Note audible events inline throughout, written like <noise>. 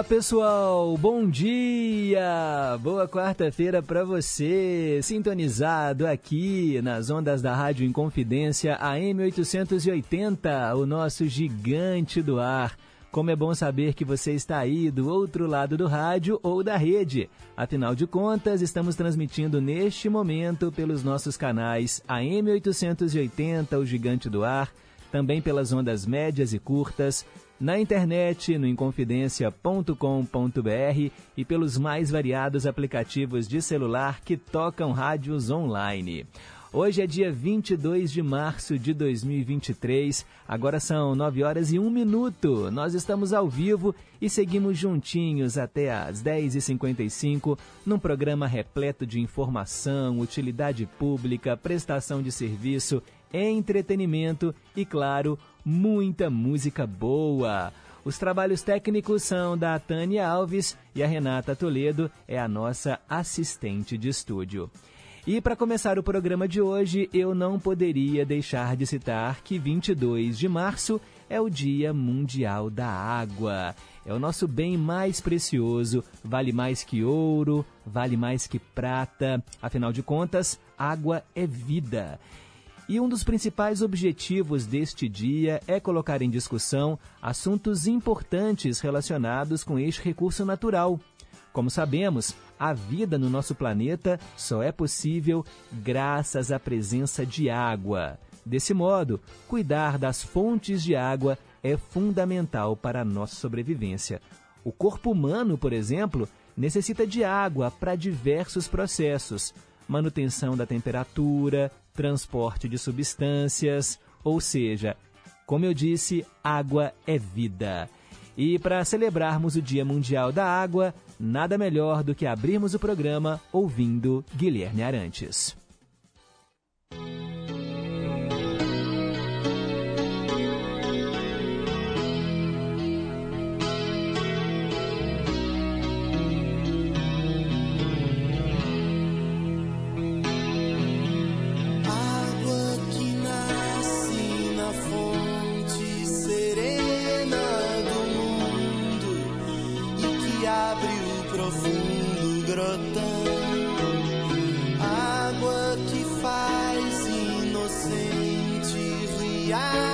Diga lá, pessoal. Bom dia. Boa quarta-feira para você, sintonizado aqui nas ondas da Rádio Inconfidência AM 880, o nosso gigante do ar. Como é bom saber que você está aí do outro lado do rádio ou da rede. Afinal de contas, estamos transmitindo neste momento pelos nossos canais AM 880, o Gigante do Ar, também pelas ondas médias e curtas, na internet, no inconfidencia.com.br e pelos mais variados aplicativos de celular que tocam rádios online. Hoje é dia 22 de março de 2023, agora são 9 horas e 1 minuto. Nós estamos ao vivo e seguimos juntinhos até às 10h55 num programa repleto de informação, utilidade pública, prestação de serviço, entretenimento e, claro, muita música boa. Os trabalhos técnicos são da Tânia Alves e a Renata Toledo é a nossa assistente de estúdio. E para começar o programa de hoje, eu não poderia deixar de citar que 22 de março é o Dia Mundial da Água. É o nosso bem mais precioso, vale mais que ouro, vale mais que prata. Afinal de contas, água é vida. E um dos principais objetivos deste dia é colocar em discussão assuntos importantes relacionados com este recurso natural. Como sabemos, a vida no nosso planeta só é possível graças à presença de água. Desse modo, cuidar das fontes de água é fundamental para a nossa sobrevivência. O corpo humano, por exemplo, necessita de água para diversos processos: manutenção da temperatura, transporte de substâncias, ou seja, como eu disse, água é vida. E para celebrarmos o Dia Mundial da Água, nada melhor do que abrirmos o programa ouvindo Guilherme Arantes. yeah.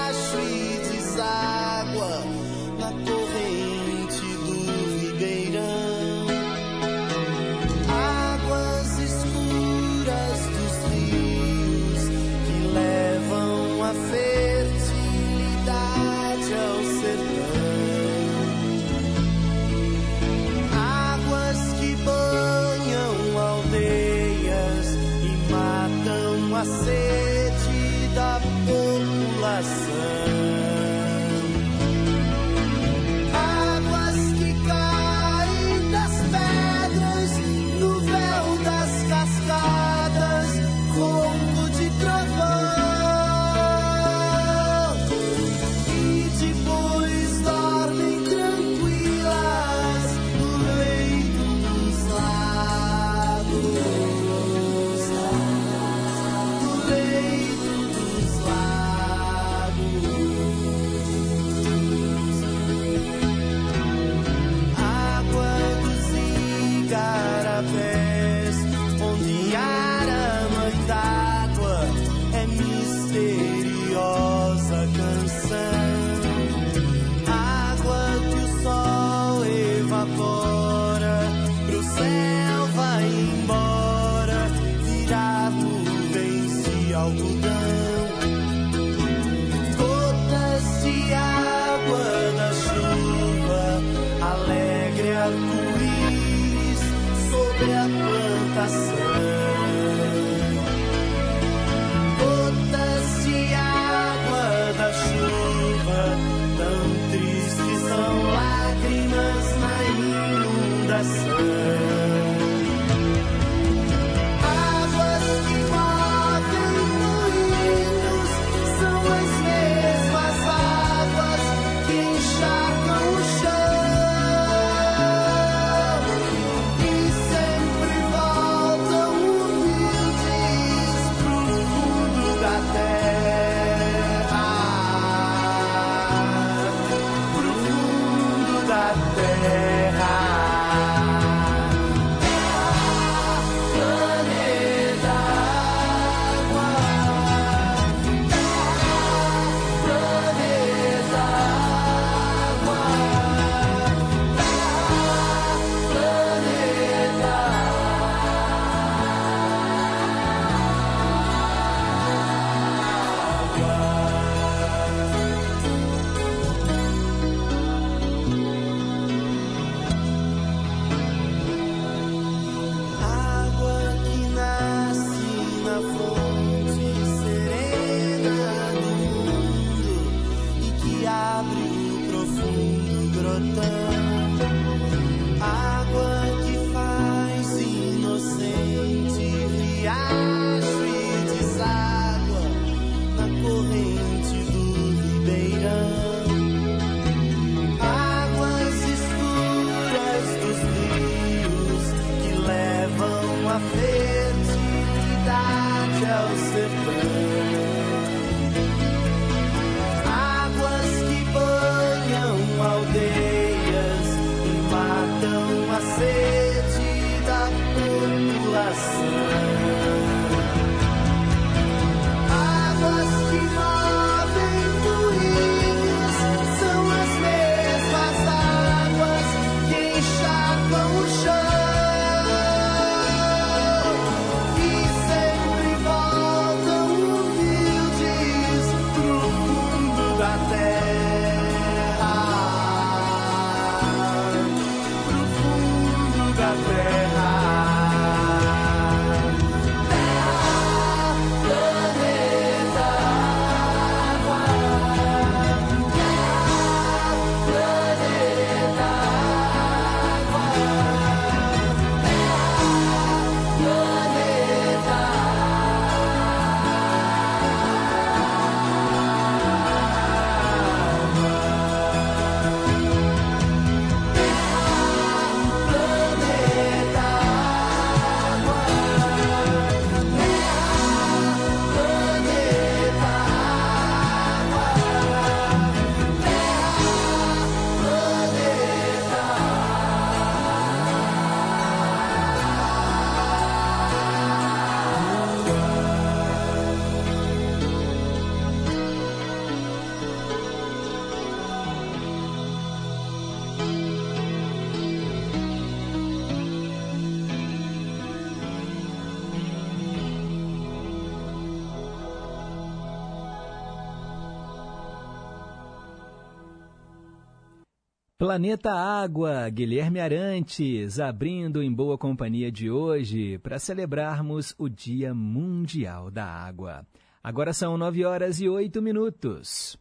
Planeta Água, Guilherme Arantes, abrindo em boa companhia de hoje para celebrarmos o Dia Mundial da Água. Agora são nove horas e oito minutos.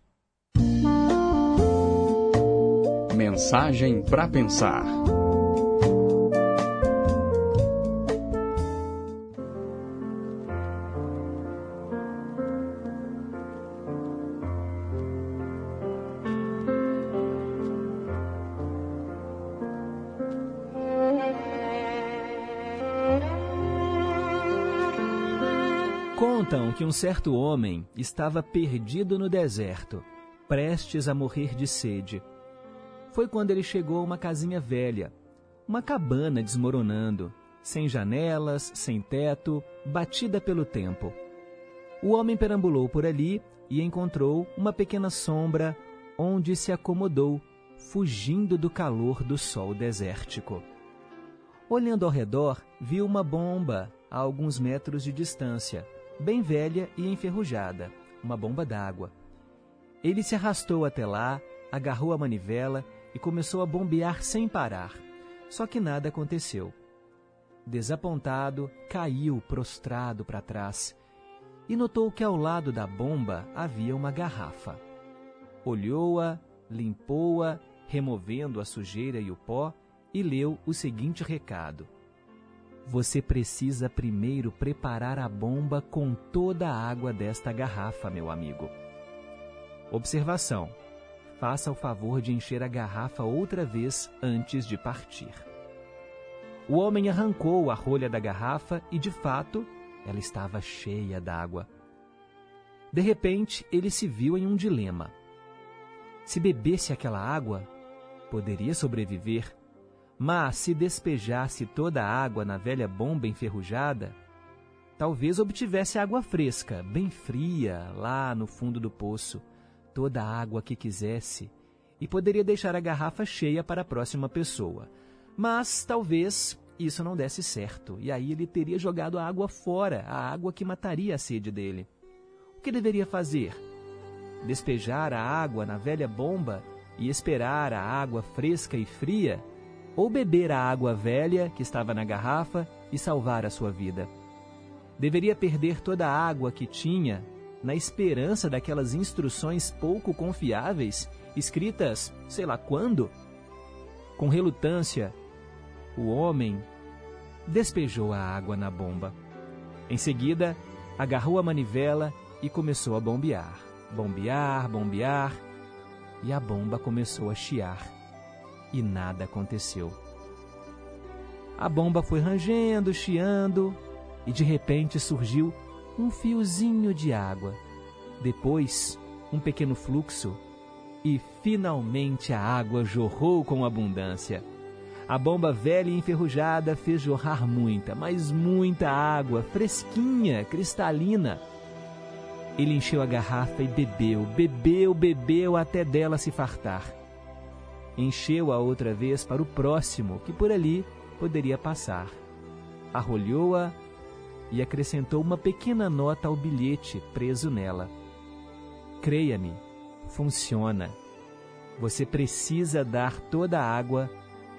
Mensagem para pensar. Um certo homem estava perdido no deserto, prestes a morrer de sede. Foi quando ele chegou a uma casinha velha, uma cabana desmoronando, sem janelas, sem teto, batida pelo tempo. O homem perambulou por ali e encontrou uma pequena sombra onde se acomodou, fugindo do calor do sol desértico. Olhando ao redor, viu uma bomba a alguns metros de distância bem velha e enferrujada, uma bomba d'água. Ele se arrastou até lá, agarrou a manivela e começou a bombear sem parar. Só que nada aconteceu. Desapontado, caiu prostrado para trás e notou que ao lado da bomba havia uma garrafa. Olhou-a, limpou-a, removendo a sujeira e o pó, e leu o seguinte recado: você precisa primeiro preparar a bomba com toda a água desta garrafa, meu amigo. Observação: faça o favor de encher a garrafa outra vez antes de partir. O homem arrancou a rolha da garrafa e, de fato, ela estava cheia d'água. De repente, ele se viu em um dilema. Se bebesse aquela água, poderia sobreviver mas se despejasse toda a água na velha bomba enferrujada, talvez obtivesse água fresca, bem fria, lá no fundo do poço, toda a água que quisesse, e poderia deixar a garrafa cheia para a próxima pessoa. Mas talvez isso não desse certo, e aí ele teria jogado a água fora, a água que mataria a sede dele. O que deveria fazer? Despejar a água na velha bomba e esperar a água fresca e fria? Ou beber a água velha que estava na garrafa e salvar a sua vida. Deveria perder toda a água que tinha na esperança daquelas instruções pouco confiáveis, escritas sei lá quando? Com relutância, o homem despejou a água na bomba. Em seguida, agarrou a manivela e começou a bombear. Bombear, bombear, e a bomba começou a chiar e nada aconteceu. A bomba foi rangendo, chiando e de repente surgiu um fiozinho de água. Depois, um pequeno fluxo e finalmente a água jorrou com abundância. A bomba velha e enferrujada fez jorrar muita, mas muita água, fresquinha, cristalina. Ele encheu a garrafa e bebeu, bebeu, bebeu até dela se fartar. Encheu-a outra vez para o próximo, que por ali poderia passar. Arrolhou-a e acrescentou uma pequena nota ao bilhete preso nela. Creia-me, funciona. Você precisa dar toda a água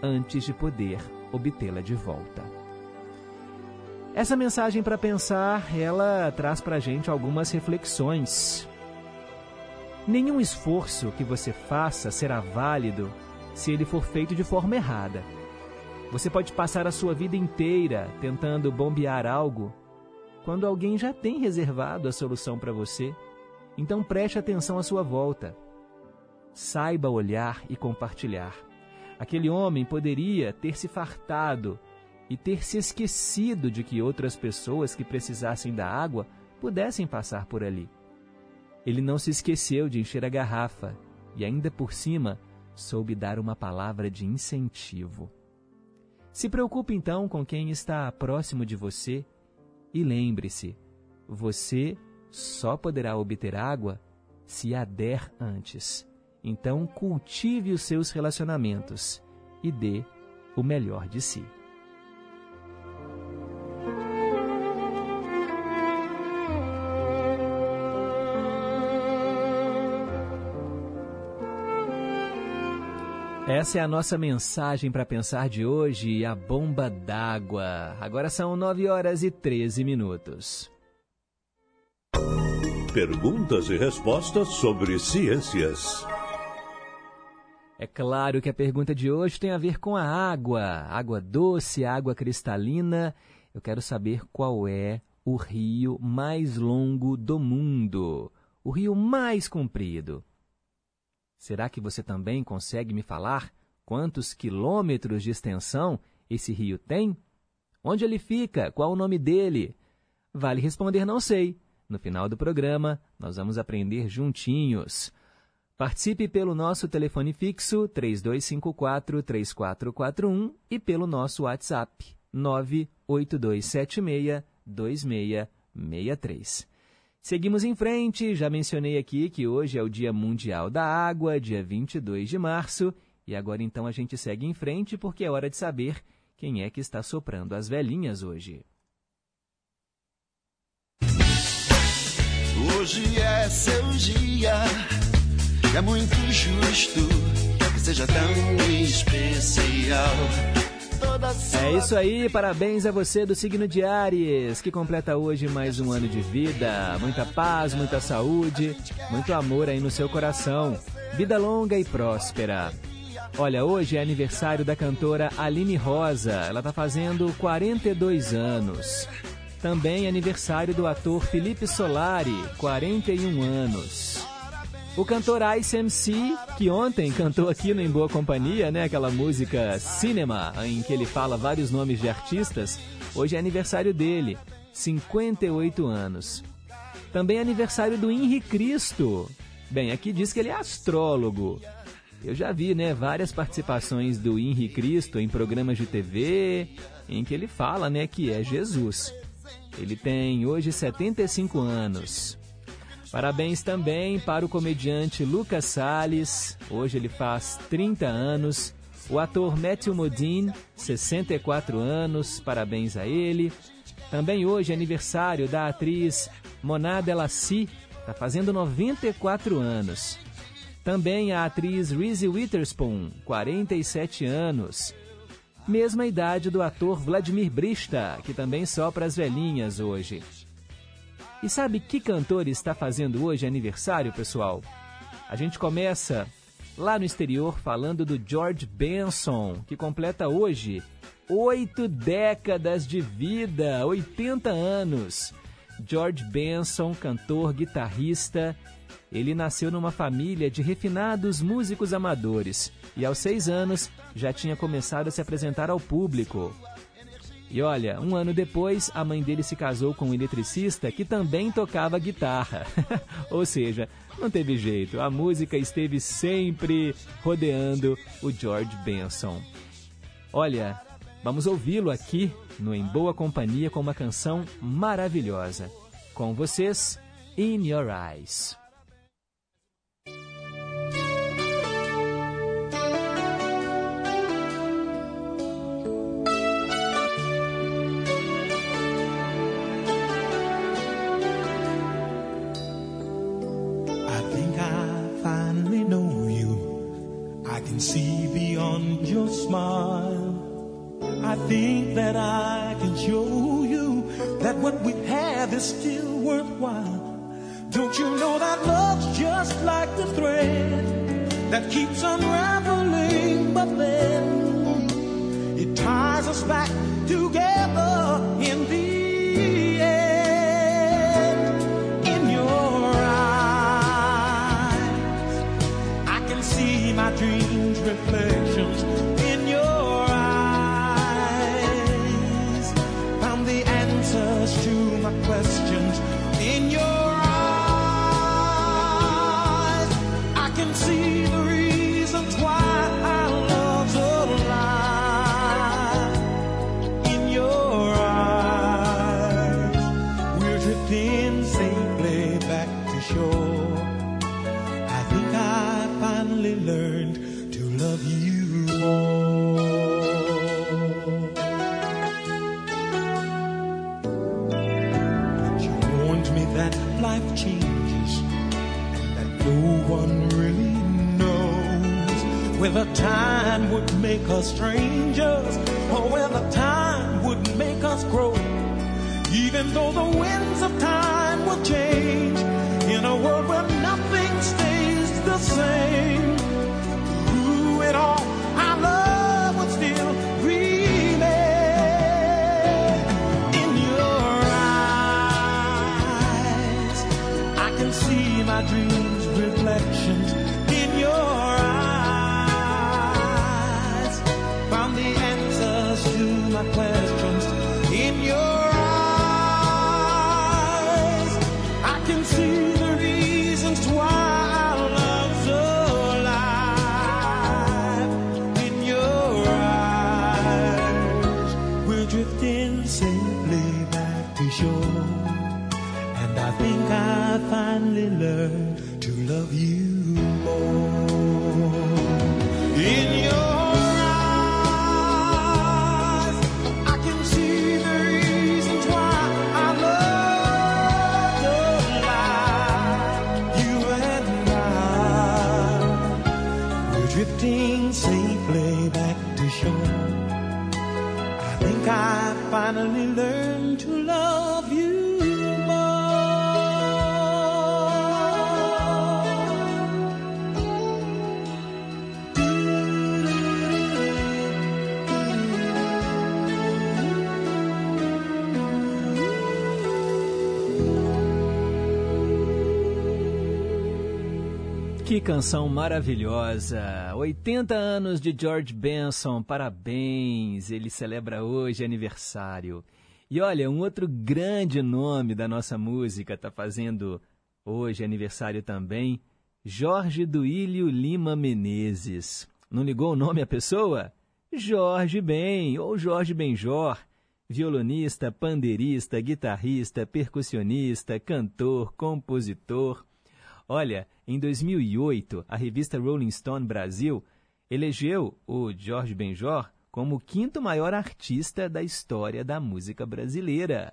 antes de poder obtê-la de volta. Essa mensagem para pensar, ela traz para a gente algumas reflexões. Nenhum esforço que você faça será válido se ele for feito de forma errada. Você pode passar a sua vida inteira tentando bombear algo quando alguém já tem reservado a solução para você. Então preste atenção à sua volta. Saiba olhar e compartilhar. Aquele homem poderia ter se fartado e ter se esquecido de que outras pessoas que precisassem da água pudessem passar por ali. Ele não se esqueceu de encher a garrafa e, ainda por cima, soube dar uma palavra de incentivo. Se preocupe então com quem está próximo de você e lembre-se: você só poderá obter água se a der antes. Então, cultive os seus relacionamentos e dê o melhor de si. Essa é a nossa mensagem para pensar de hoje, a bomba d'água. Agora são 9 horas e 13 minutos. Perguntas e respostas sobre ciências. É claro que a pergunta de hoje tem a ver com a água. Água doce, água cristalina. Eu quero saber qual é o rio mais longo do mundo. O rio mais comprido. Será que você também consegue me falar quantos quilômetros de extensão esse rio tem? Onde ele fica? Qual o nome dele? Vale responder não sei. No final do programa, nós vamos aprender juntinhos. Participe pelo nosso telefone fixo 3254-3441 e pelo nosso WhatsApp 98276 2663. Seguimos em frente, já mencionei aqui que hoje é o Dia Mundial da Água, dia 22 de março, e agora então a gente segue em frente porque é hora de saber quem é que está soprando as velhinhas hoje. Hoje é seu dia, é muito justo que seja tão especial. É isso aí, parabéns a você do signo de Ares, que completa hoje mais um ano de vida. Muita paz, muita saúde, muito amor aí no seu coração. Vida longa e próspera. Olha, hoje é aniversário da cantora Aline Rosa. Ela está fazendo 42 anos. Também é aniversário do ator Felipe Solari, 41 anos. O cantor Ice MC, que ontem cantou aqui no Em Boa Companhia, né, aquela música Cinema, em que ele fala vários nomes de artistas, hoje é aniversário dele, 58 anos. Também é aniversário do Henri Cristo. Bem, aqui diz que ele é astrólogo. Eu já vi, né, várias participações do Henri Cristo em programas de TV, em que ele fala, né, que é Jesus. Ele tem hoje 75 anos. Parabéns também para o comediante Lucas Salles, hoje ele faz 30 anos. O ator Matthew Modine, 64 anos, parabéns a ele. Também hoje é aniversário da atriz Mona Delassie, está fazendo 94 anos. Também a atriz Reese Witherspoon, 47 anos. Mesma idade do ator Vladimir Brista, que também sopra as velhinhas hoje. E sabe que cantor está fazendo hoje aniversário, pessoal? A gente começa lá no exterior falando do George Benson, que completa hoje oito décadas de vida, 80 anos. George Benson, cantor, guitarrista, ele nasceu numa família de refinados músicos amadores e aos seis anos já tinha começado a se apresentar ao público. E olha, um ano depois, a mãe dele se casou com um eletricista que também tocava guitarra. <laughs> Ou seja, não teve jeito, a música esteve sempre rodeando o George Benson. Olha, vamos ouvi-lo aqui no Em Boa Companhia com uma canção maravilhosa. Com vocês, In Your Eyes. Can see beyond your smile. I think that I can show you that what we have is still worthwhile. Don't you know that love's just like the thread that keeps unraveling, but then it ties us back together in the life changes that no one really knows whether time would make us strangers or whether time would make us grow. Even though the winds of time will change in a world where nothing stays the same Through it all, our love I finally learned canção maravilhosa! 80 anos de George Benson, parabéns! Ele celebra hoje aniversário. E olha, um outro grande nome da nossa música está fazendo hoje aniversário também, Jorge Duílio Lima Menezes. Não ligou o nome à pessoa? Jorge Ben, ou Jorge Benjor, violonista, pandeirista, guitarrista, percussionista, cantor, compositor. Olha, em 2008, a revista Rolling Stone Brasil elegeu o Jorge Benjor como o quinto maior artista da história da música brasileira.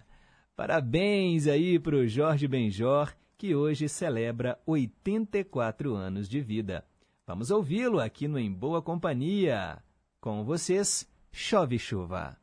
Parabéns aí para o Jorge Benjor, que hoje celebra 84 anos de vida. Vamos ouvi-lo aqui no Em Boa Companhia. Com vocês, Chove Chuva.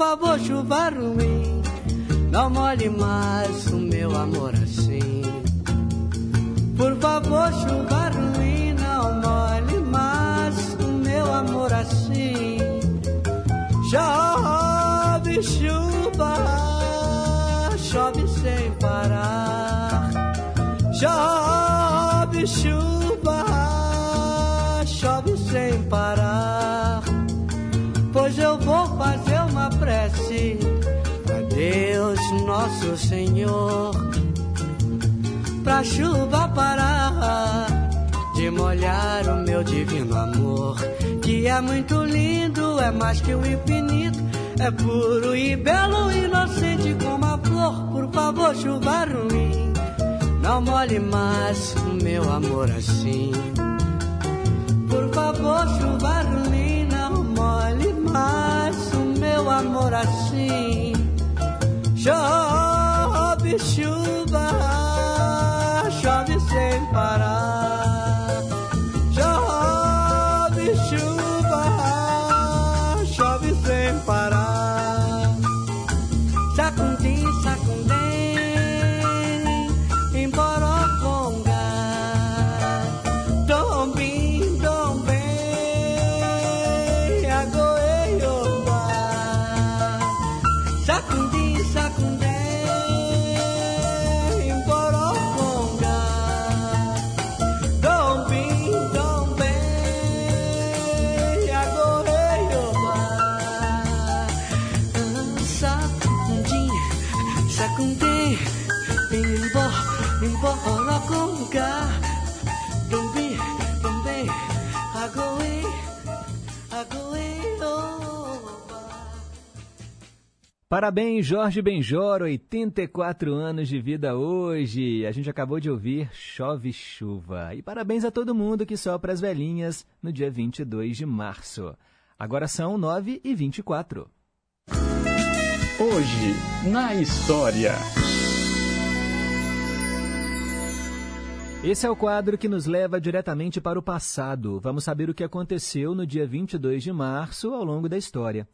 favor, chuva ruim, não molhe mais o meu amor assim. Por favor, chuva ruim, não molhe mais o meu amor assim. Chove chuva, chove sem parar. Chove chuva, chove sem parar. Pois eu vou fazer uma prece a Deus nosso Senhor, pra chuva parar de molhar o meu divino amor, que é muito lindo, é mais que o infinito, é puro e belo, inocente como a flor. Por favor, chuva ruim, não molhe mais o meu amor assim. Por favor, chuva ruim, amor assim. Chove chuva, chove sem parar. Parabéns, Jorge Benjor, 84 anos de vida hoje. A gente acabou de ouvir Chove Chuva. E parabéns a todo mundo que sopra as velhinhas no dia 22 de março. Agora são 9 e 24. Hoje, na história. Esse é o quadro que nos leva diretamente para o passado. Vamos saber o que aconteceu no dia 22 de março ao longo da história.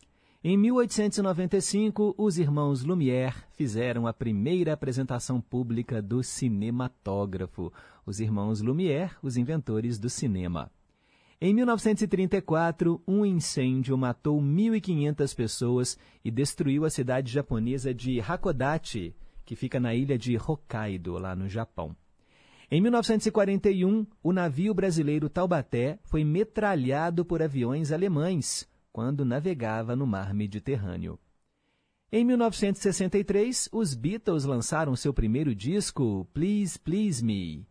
Em 1895, os irmãos Lumière fizeram a primeira apresentação pública do cinematógrafo. Os irmãos Lumière, os inventores do cinema. Em 1934, um incêndio matou 1.500 pessoas e destruiu a cidade japonesa de Hakodate, que fica na ilha de Hokkaido, lá no Japão. Em 1941, o navio brasileiro Taubaté foi metralhado por aviões alemães quando navegava no mar Mediterrâneo. Em 1963, os Beatles lançaram seu primeiro disco, Please Please Me.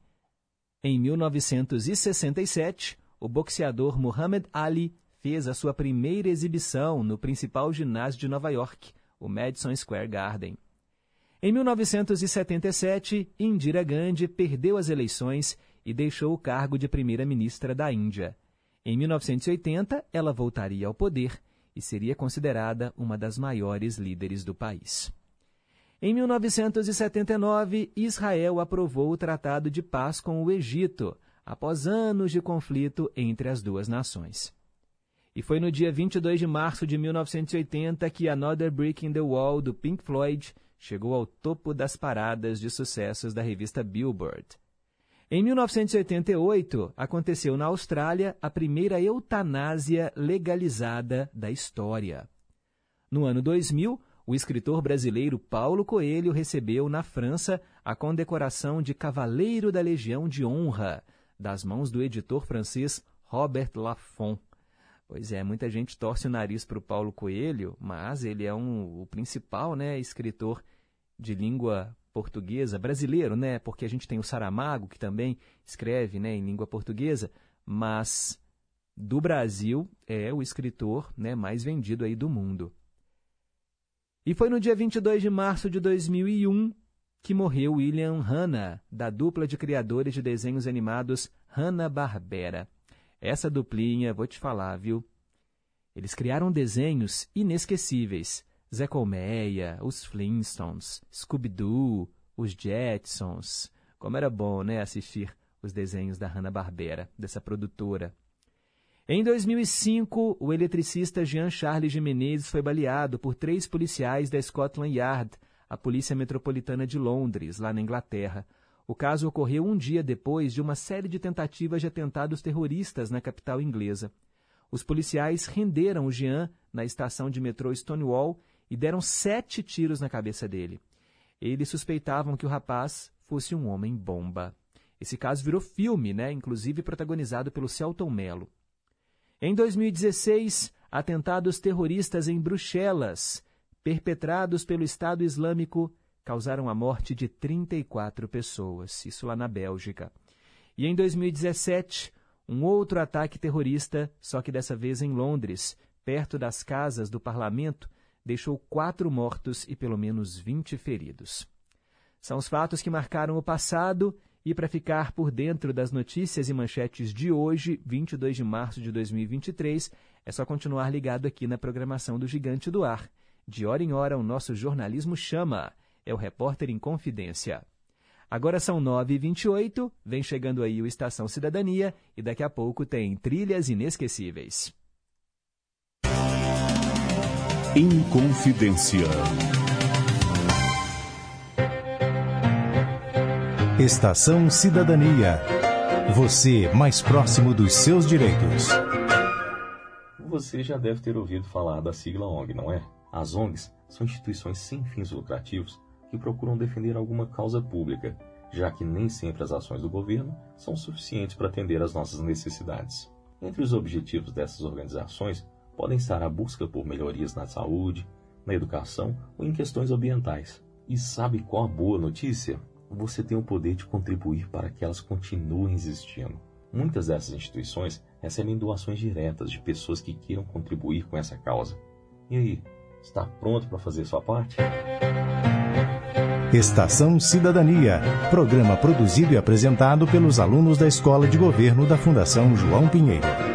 Em 1967, o boxeador Muhammad Ali fez a sua primeira exibição no principal ginásio de Nova York, o Madison Square Garden. Em 1977, Indira Gandhi perdeu as eleições e deixou o cargo de primeira-ministra da Índia. Em 1980, ela voltaria ao poder e seria considerada uma das maiores líderes do país. Em 1979, Israel aprovou o Tratado de Paz com o Egito, após anos de conflito entre as duas nações. E foi no dia 22 de março de 1980 que Another Brick in the Wall, do Pink Floyd, chegou ao topo das paradas de sucessos da revista Billboard. Em 1988, aconteceu na Austrália a primeira eutanásia legalizada da história. No ano 2000, o escritor brasileiro Paulo Coelho recebeu na França a condecoração de Cavaleiro da Legião de Honra, das mãos do editor francês Robert Laffont. Pois é, muita gente torce o nariz para o Paulo Coelho, mas ele é um, o principal né, escritor de língua portuguesa, brasileiro, né? Porque a gente tem o Saramago, que também escreve né, em língua portuguesa, mas do Brasil é o escritor né, mais vendido aí do mundo. E foi no dia 22 de março de 2001 que morreu William Hanna, da dupla de criadores de desenhos animados Hanna-Barbera. Essa duplinha, vou te falar, viu? Eles criaram desenhos inesquecíveis. Zé Colmeia, os Flintstones, Scooby-Doo, os Jetsons. Como era bom, né, assistir os desenhos da Hanna-Barbera, dessa produtora. Em 2005, o eletricista Jean Charles de Menezes foi baleado por três policiais da Scotland Yard, a Polícia Metropolitana de Londres, lá na Inglaterra. O caso ocorreu um dia depois de uma série de tentativas de atentados terroristas na capital inglesa. Os policiais renderam o Jean na estação de metrô Stonewall e deram sete tiros na cabeça dele. Eles suspeitavam que o rapaz fosse um homem-bomba. Esse caso virou filme, né? inclusive protagonizado pelo Celton Mello. Em 2016, atentados terroristas em Bruxelas, perpetrados pelo Estado Islâmico, causaram a morte de 34 pessoas, isso lá na Bélgica. E em 2017, um outro ataque terrorista, só que dessa vez em Londres, perto das casas do parlamento, deixou quatro mortos e pelo menos 20 feridos. São os fatos que marcaram o passado e para ficar por dentro das notícias e manchetes de hoje, 22 de março de 2023, é só continuar ligado aqui na programação do Gigante do Ar. De hora em hora, o nosso jornalismo chama. É o Repórter em Confidência. Agora são 9h28, vem chegando aí o Estação Cidadania e daqui a pouco tem Trilhas Inesquecíveis. Inconfidência. Estação Cidadania. Você mais próximo dos seus direitos. Você já deve ter ouvido falar da sigla ONG, não é? As ONGs são instituições sem fins lucrativos que procuram defender alguma causa pública, já que nem sempre as ações do governo são suficientes para atender às nossas necessidades. Entre os objetivos dessas organizações podem estar a busca por melhorias na saúde, na educação ou em questões ambientais. E sabe qual a boa notícia? você tem o poder de contribuir para que elas continuem existindo. Muitas dessas instituições recebem doações diretas de pessoas que queiram contribuir com essa causa. E aí, está pronto para fazer sua parte? Estação Cidadania, programa produzido e apresentado pelos alunos da Escola de Governo da Fundação João Pinheiro.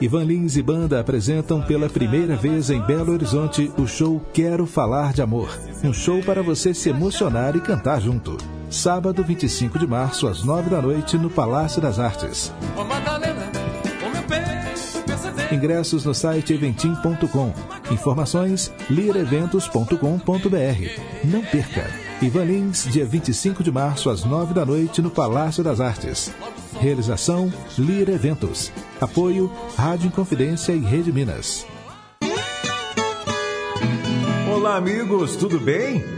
Ivan Lins e banda apresentam pela primeira vez em Belo Horizonte o show Quero Falar de Amor. Um show para você se emocionar e cantar junto. Sábado 25 de março, às 9 da noite, no Palácio das Artes. Ingressos no site eventim.com. Informações lireventos.com.br. Não perca! Ivan Lins, dia 25 de março, às 9 da noite, no Palácio das Artes. Realização Lira Eventos. Apoio Rádio Inconfidência e Rede Minas. Olá, amigos, tudo bem?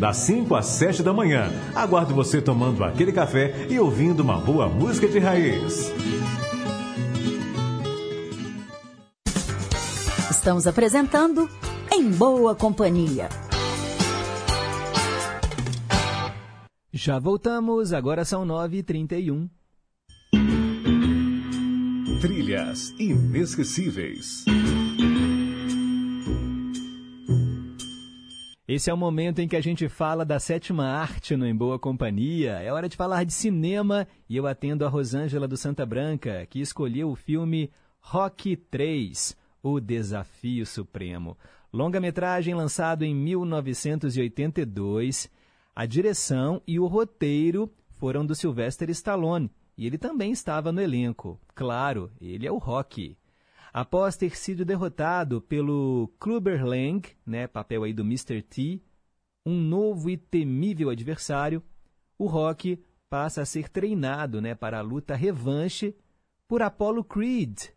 das 5 às 7 da manhã. Aguardo você tomando aquele café e ouvindo uma boa música de raiz. Estamos apresentando Em Boa Companhia. Já voltamos, agora são 9h31. Trilhas inesquecíveis. Esse é o momento em que a gente fala da sétima arte no Em Boa Companhia. É hora de falar de cinema e eu atendo a Rosângela do Santa Branca, que escolheu o filme Rock 3, O Desafio Supremo. Longa-metragem lançado em 1982. A direção e o roteiro foram do Sylvester Stallone e ele também estava no elenco. Claro, ele é o Rock. Após ter sido derrotado pelo Clubber Lang, né, papel aí do Mr. T, um novo e temível adversário, o Rock passa a ser treinado né, para a luta revanche por Apollo Creed,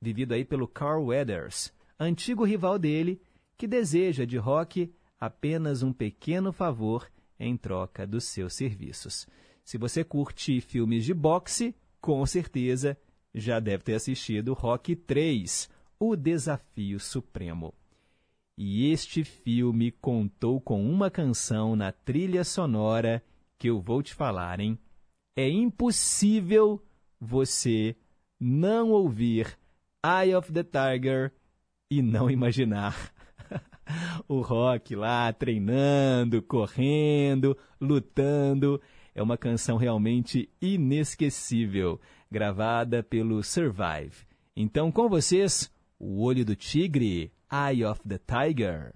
vivido aí pelo Carl Weathers, antigo rival dele, que deseja de Rock apenas um pequeno favor em troca dos seus serviços. Se você curte filmes de boxe, com certeza já deve ter assistido Rock 3, O Desafio Supremo. E este filme contou com uma canção na trilha sonora que eu vou te falar, hein? É impossível você não ouvir Eye of the Tiger e não imaginar <laughs> o rock lá treinando, correndo, lutando. É uma canção realmente inesquecível, gravada pelo Survive. Então, com vocês, O Olho do Tigre, Eye of the Tiger.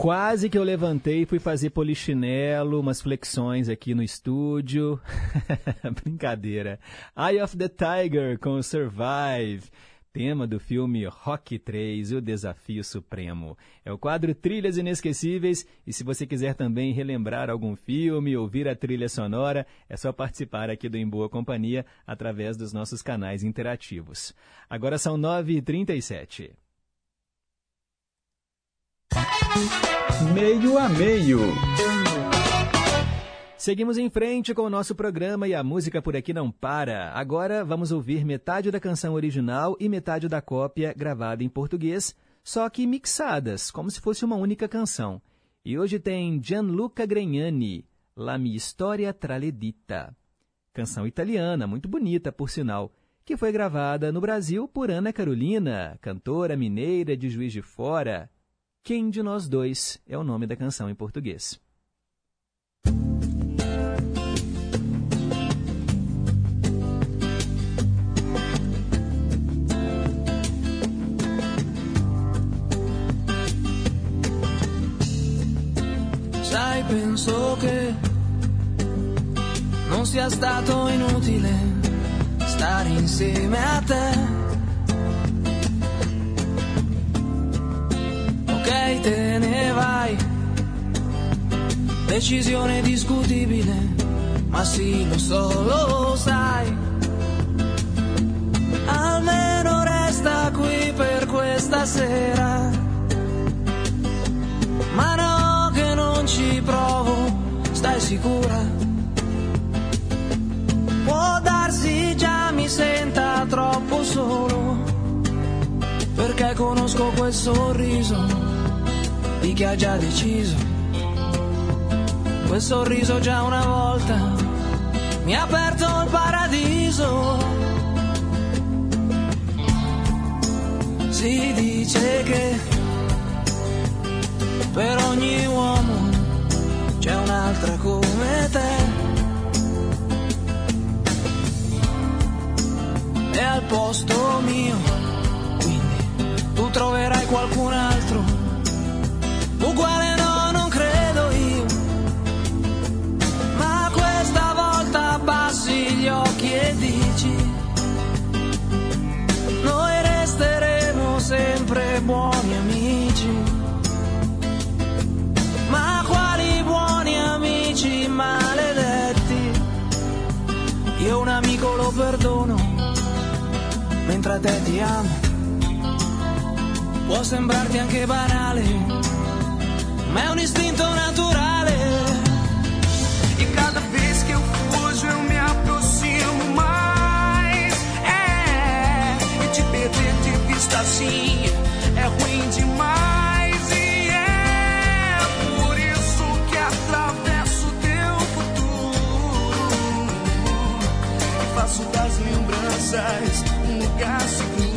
Quase que eu levantei e fui fazer polichinelo, umas flexões aqui no estúdio. <laughs> Brincadeira. Eye of the Tiger com Survive. Tema do filme Rock 3, O Desafio Supremo. É o quadro Trilhas Inesquecíveis e se você quiser também relembrar algum filme, ouvir a trilha sonora, é só participar aqui do Em Boa Companhia através dos nossos canais interativos. Agora são 9h37. Meio a meio. Seguimos em frente com o nosso programa e a música por aqui não para. Agora vamos ouvir metade da canção original e metade da cópia gravada em português, só que mixadas, como se fosse uma única canção. E hoje tem Gianluca Gregnani, La mia storia traledita. Canção italiana, muito bonita, por sinal, que foi gravada no Brasil por Ana Carolina, cantora mineira de Juiz de Fora. Quem de nós dois é o nome da canção em português. Sai, penso che non sia stato inutile stare insieme a te. Ok, te ne vai. Decisione discutibile, ma sì, lo so, lo sai. Almeno resta qui per questa sera. Ma no, che non ci provo, stai sicura? Può darsi già mi senta troppo solo, perché conosco quel sorriso di chi ha già deciso. Quel sorriso già una volta mi ha aperto il paradiso. Si dice che per ogni uomo c'è un'altra come te. E al posto mio, quindi tu troverai qualcun altro uguale no, non credo io. Ma questa volta abbassi gli occhi e dici: Noi resteremo sempre buoni amici. Ma quali buoni amici maledetti? Io un amico lo perdono, mentre a te ti amo. Può sembrarti anche banale ma è un istinto naturale. E cada vez que eu fujo, eu me aproximo mais. É, e te perder de vista assim é ruim demais. E é por isso que atravesso teu futuro e faço das lembranças um lugar seguro.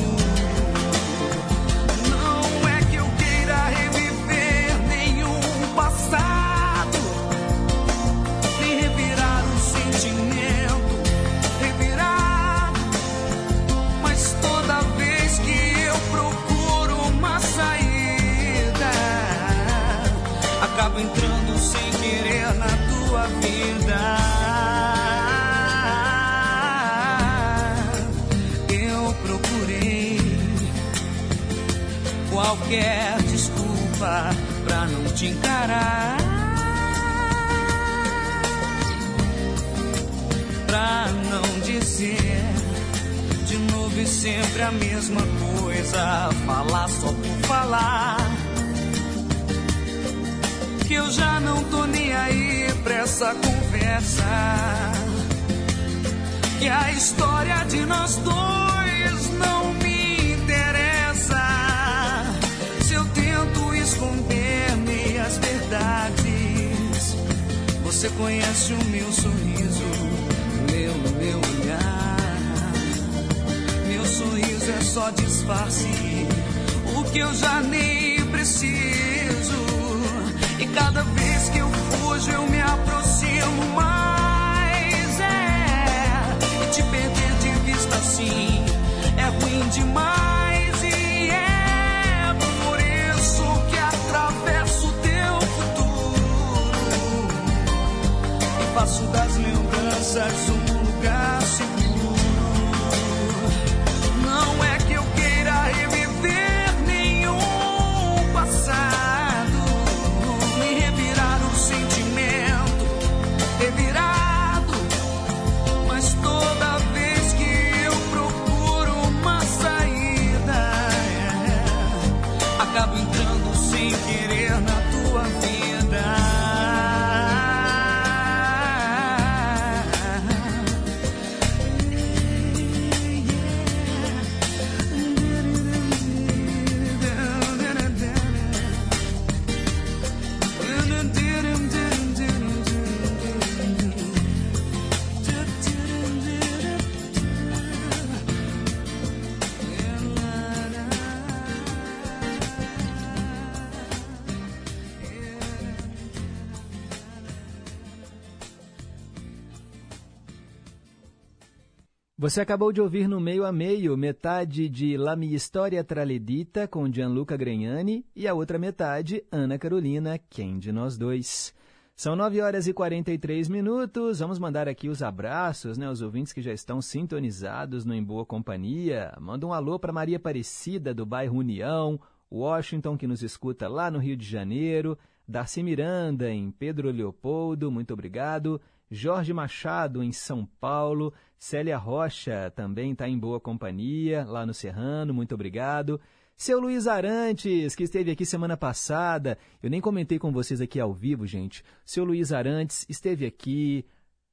Você acabou de ouvir no meio a meio metade de La Mia História Traledita com Gianluca Gregnani e a outra metade, Ana Carolina, Quem de Nós Dois. São 9 horas e 43 minutos. Vamos mandar aqui os abraços, né? Os ouvintes que já estão sintonizados no Em Boa Companhia. Manda um alô para Maria Aparecida, do bairro União, Washington, que nos escuta lá no Rio de Janeiro, Darcy Miranda, em Pedro Leopoldo, muito obrigado. Jorge Machado, em São Paulo. Célia Rocha também está em boa companhia, lá no Serrano, muito obrigado. Seu Luiz Arantes, que esteve aqui semana passada, eu nem comentei com vocês aqui ao vivo, gente. Seu Luiz Arantes esteve aqui,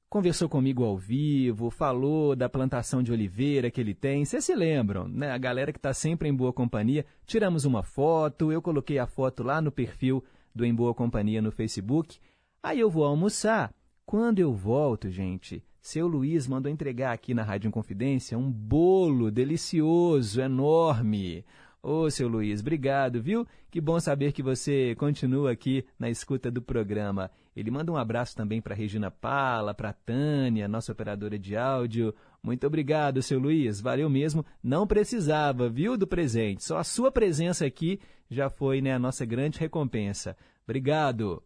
conversou comigo ao vivo, falou da plantação de oliveira que ele tem. Vocês se lembram, né? A galera que está sempre em boa companhia. Tiramos uma foto, eu coloquei a foto lá no perfil do Em Boa Companhia no Facebook. Aí eu vou almoçar. Quando eu volto, gente, seu Luiz mandou entregar aqui na Rádio Inconfidência um bolo delicioso, enorme. Ô, seu Luiz, obrigado, viu? Que bom saber que você continua aqui na escuta do programa. Ele manda um abraço também para Regina Pala, para Tânia, nossa operadora de áudio. Muito obrigado, seu Luiz. Valeu mesmo. Não precisava, viu, do presente. Só a sua presença aqui já foi né, a nossa grande recompensa. Obrigado.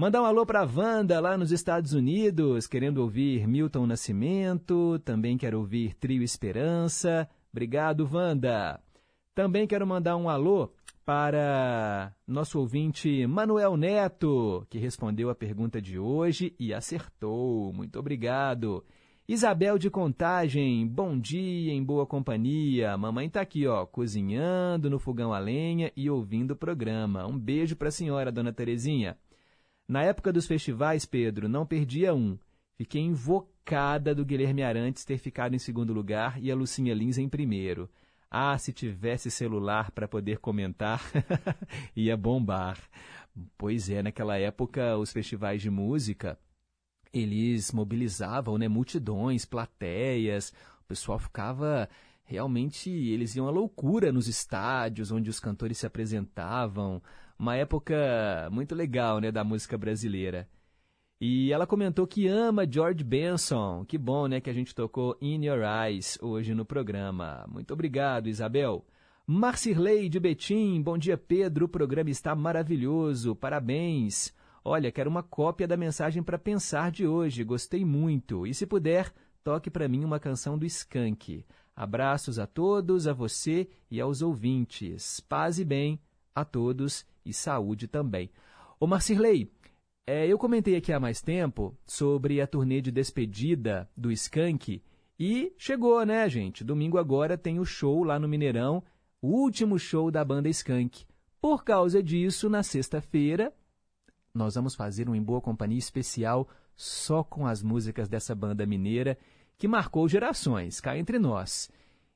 Mandar um alô para a Wanda, lá nos Estados Unidos, querendo ouvir Milton Nascimento, também quero ouvir Trio Esperança. Obrigado, Wanda. Também quero mandar um alô para nosso ouvinte Manuel Neto, que respondeu a pergunta de hoje e acertou. Muito obrigado. Isabel de Contagem, bom dia, em boa companhia. Mamãe está aqui, ó, cozinhando no fogão a lenha e ouvindo o programa. Um beijo para a senhora, dona Terezinha. Na época dos festivais, Pedro, não perdia um. Fiquei invocada do Guilherme Arantes ter ficado em segundo lugar e a Lucinha Lins em primeiro. Ah, se tivesse celular para poder comentar, <laughs> ia bombar. Pois é, naquela época os festivais de música, eles mobilizavam né, multidões, plateias, o pessoal ficava realmente, eles iam à loucura nos estádios onde os cantores se apresentavam uma época muito legal, né, da música brasileira. E ela comentou que ama George Benson. Que bom, né, que a gente tocou In Your Eyes hoje no programa. Muito obrigado, Isabel. Marcirley de Betim, bom dia, Pedro. O programa está maravilhoso. Parabéns. Olha, quero uma cópia da mensagem para pensar de hoje. Gostei muito. E se puder, toque para mim uma canção do Skank. Abraços a todos, a você e aos ouvintes. Paz e bem a todos e saúde também. Ô Marcirley, é, eu comentei aqui há mais tempo sobre a turnê de despedida do Skank e chegou, né, gente? Domingo agora tem o show lá no Mineirão, o último show da banda Skank. Por causa disso, na sexta-feira, nós vamos fazer um Em Boa Companhia especial só com as músicas dessa banda mineira que marcou gerações, cá entre nós.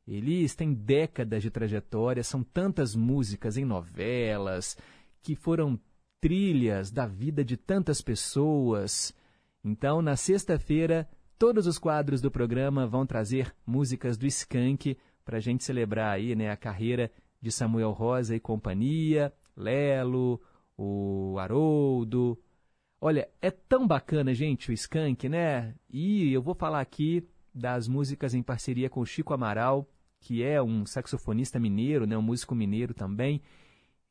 Eles têm décadas de trajetória, são tantas músicas em novelas, que foram trilhas da vida de tantas pessoas. Então, na sexta-feira, todos os quadros do programa vão trazer músicas do Skank para a gente celebrar aí, né, a carreira de Samuel Rosa e companhia, Lelo, o Haroldo. Olha, é tão bacana, gente, o Skank, né? E eu vou falar aqui das músicas em parceria com Chico Amaral, que é um saxofonista mineiro, né, um músico mineiro também.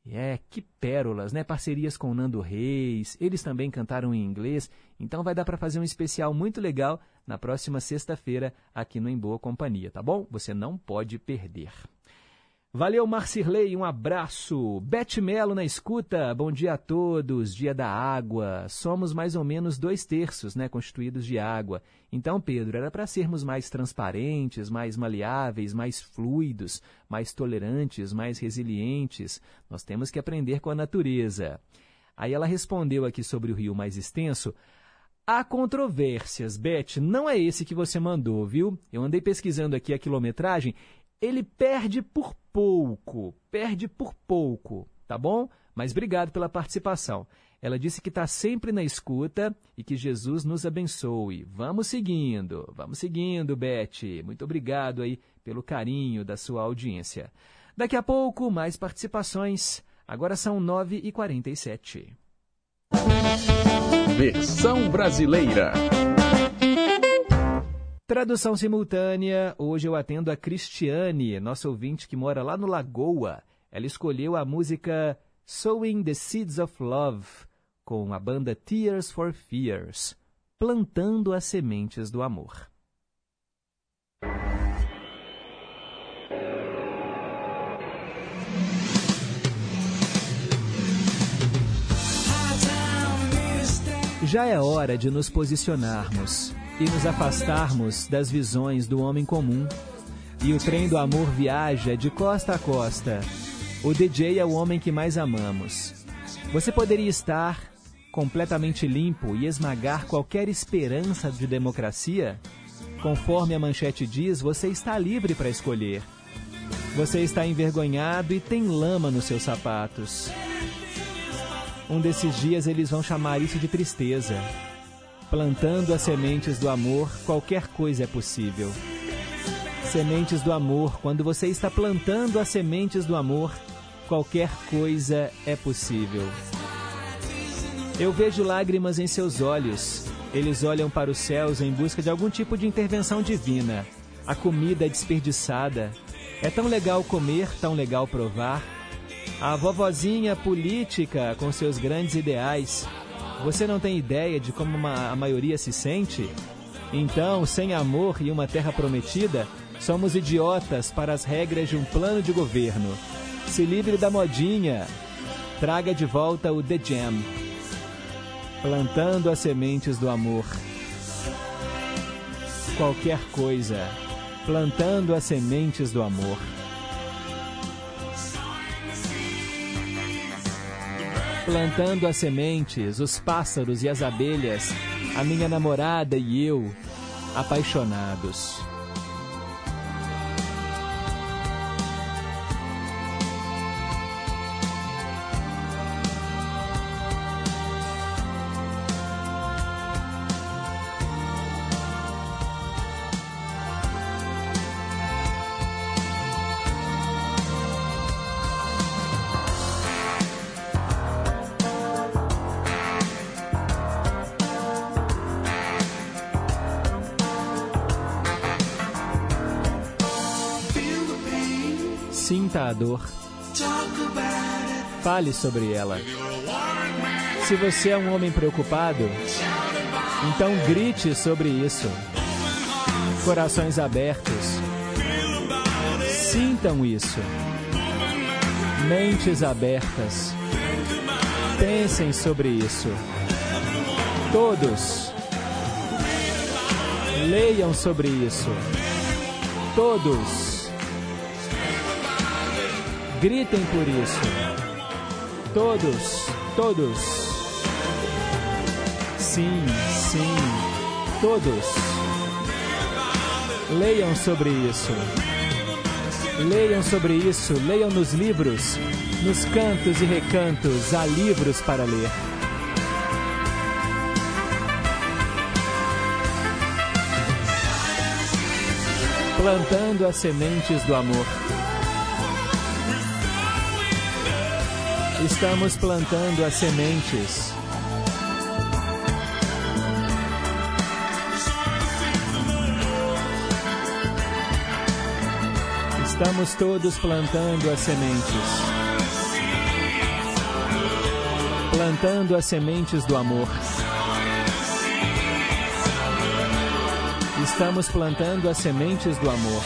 É, que pérolas, né? Parcerias com Nando Reis, eles também cantaram em inglês, então vai dar para fazer um especial muito legal na próxima sexta-feira aqui no Em Boa Companhia, tá bom? Você não pode perder. Valeu, Marcirley, um abraço. Bete Melo na escuta, bom dia a todos. Dia da água. Somos mais ou menos dois terços, né, constituídos de água. Então, Pedro, era para sermos mais transparentes, mais maleáveis, mais fluidos, mais tolerantes, mais resilientes. Nós temos que aprender com a natureza. Aí ela respondeu aqui sobre o rio mais extenso. Há controvérsias, Beth, não é esse que você mandou, viu? Eu andei pesquisando aqui a quilometragem ele perde por pouco, perde por pouco, tá bom? Mas obrigado pela participação. Ela disse que está sempre na escuta e que Jesus nos abençoe. Vamos seguindo, vamos seguindo, Beth. Muito obrigado aí pelo carinho da sua audiência. Daqui a pouco, mais participações. Agora são 9h47. Versão brasileira. Tradução simultânea. Hoje eu atendo a Cristiane, nossa ouvinte que mora lá no Lagoa. Ela escolheu a música Sowing the Seeds of Love, com a banda Tears for Fears, plantando as sementes do amor. Já é hora de nos posicionarmos e nos afastarmos das visões do homem comum. E o trem do amor viaja de costa a costa. O DJ é o homem que mais amamos. Você poderia estar completamente limpo e esmagar qualquer esperança de democracia? Conforme a manchete diz, você está livre para escolher. Você está envergonhado e tem lama nos seus sapatos. Um desses dias eles vão chamar isso de tristeza. Plantando as sementes do amor, qualquer coisa é possível. Sementes do amor, quando você está plantando as sementes do amor, qualquer coisa é possível. Eu vejo lágrimas em seus olhos. Eles olham para os céus em busca de algum tipo de intervenção divina. A comida é desperdiçada. É tão legal comer, tão legal provar. A vovozinha política com seus grandes ideais você não tem ideia de como uma, a maioria se sente? Então, sem amor e uma terra prometida, somos idiotas para as regras de um plano de governo. Se livre da modinha. Traga de volta o The Jam. Plantando as sementes do amor. Qualquer coisa. Plantando as sementes do amor. Plantando as sementes, os pássaros e as abelhas, a minha namorada e eu, apaixonados. Dor. Fale sobre ela. Se você é um homem preocupado, então grite sobre isso. Corações abertos. Sintam isso. Mentes abertas. Pensem sobre isso. Todos. Leiam sobre isso. Todos Gritem por isso. Todos, todos. Sim, sim, todos. Leiam sobre isso. Leiam sobre isso, leiam nos livros, nos cantos e recantos, há livros para ler. Plantando as sementes do amor. Estamos plantando as sementes. Estamos todos plantando as sementes. Plantando as sementes do amor. Estamos plantando as sementes do amor.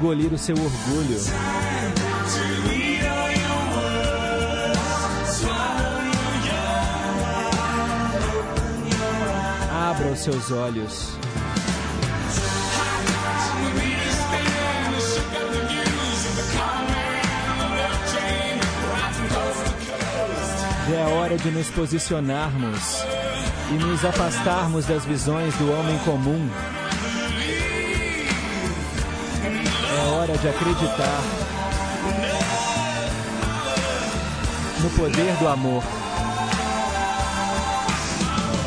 Engolir o seu orgulho. Abra os seus olhos. Já é hora de nos posicionarmos e nos afastarmos das visões do homem comum. De acreditar no poder do amor.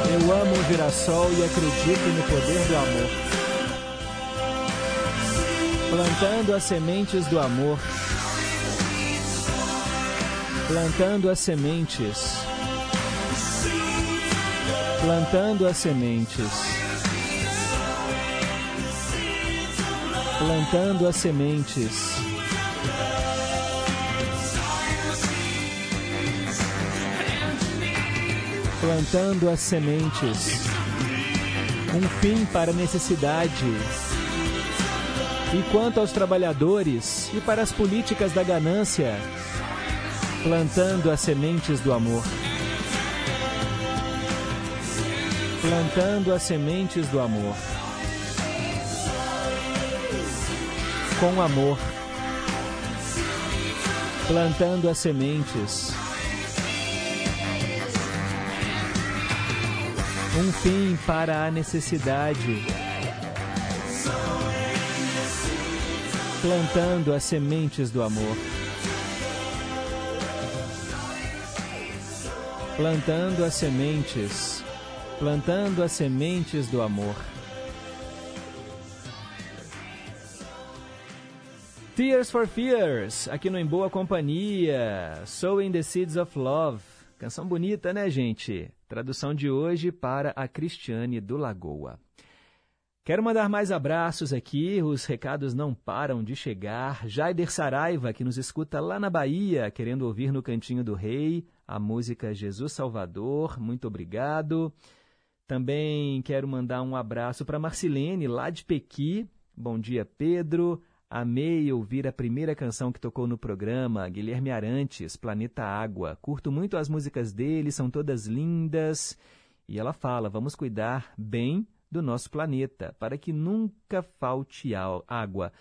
Eu amo o girassol e acredito no poder do amor. Plantando as sementes do amor. Plantando as sementes. Plantando as sementes. Plantando as sementes. Plantando as sementes. Um fim para a necessidade. E quanto aos trabalhadores e para as políticas da ganância, plantando as sementes do amor. Plantando as sementes do amor. Com amor. Plantando as sementes. Um fim para a necessidade. Plantando as sementes do amor. Plantando as sementes. Plantando as sementes do amor. Tears for Fears, aqui no Em Boa Companhia. Sowing the Seeds of Love. Canção bonita, né, gente? Tradução de hoje para a Cristiane do Lagoa. Quero mandar mais abraços aqui, os recados não param de chegar. Jaider Saraiva, que nos escuta lá na Bahia, querendo ouvir no Cantinho do Rei a música Jesus Salvador, muito obrigado. Também quero mandar um abraço para Marcilene, lá de Pequi. Bom dia, Pedro. Amei ouvir a primeira canção que tocou no programa, Guilherme Arantes, Planeta Água. Curto muito as músicas dele, são todas lindas. E ela fala: vamos cuidar bem do nosso planeta, para que nunca falte água.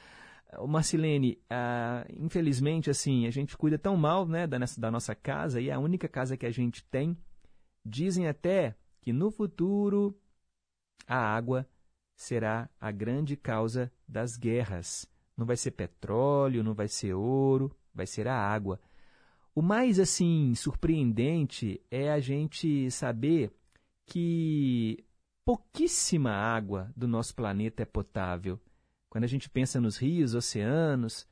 Marcilene, ah, infelizmente, assim, a gente cuida tão mal né, da, da nossa casa e é a única casa que a gente tem. Dizem até que no futuro a água será a grande causa das guerras. Não vai ser petróleo, não vai ser ouro, vai ser a água. O mais assim surpreendente é a gente saber que pouquíssima água do nosso planeta é potável. Quando a gente pensa nos rios, oceanos,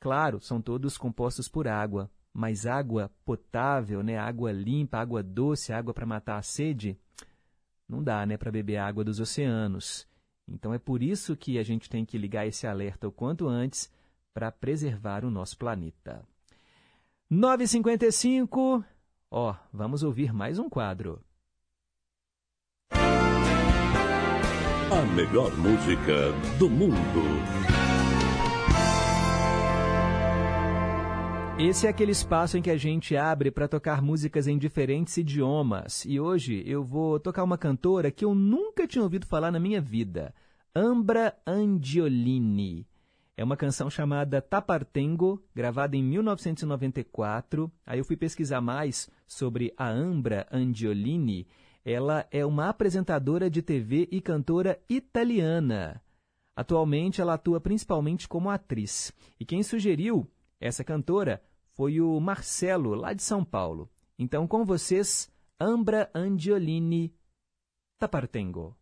claro, são todos compostos por água, mas água potável, né, água limpa, água doce, água para matar a sede, não dá, né, para beber água dos oceanos. Então é por isso que a gente tem que ligar esse alerta o quanto antes para preservar o nosso planeta. 9h55, ó, vamos ouvir mais um quadro. A melhor música do mundo. Esse é aquele espaço em que a gente abre para tocar músicas em diferentes idiomas. E hoje eu vou tocar uma cantora que eu nunca tinha ouvido falar na minha vida, Ambra Angiolini. É uma canção chamada Tapartengo, gravada em 1994. Aí eu fui pesquisar mais sobre a Ambra Angiolini ela é uma apresentadora de TV e cantora italiana. Atualmente, ela atua principalmente como atriz. E quem sugeriu essa cantora foi o Marcelo, lá de São Paulo. Então, com vocês, Ambra Angiolini Tapartengo.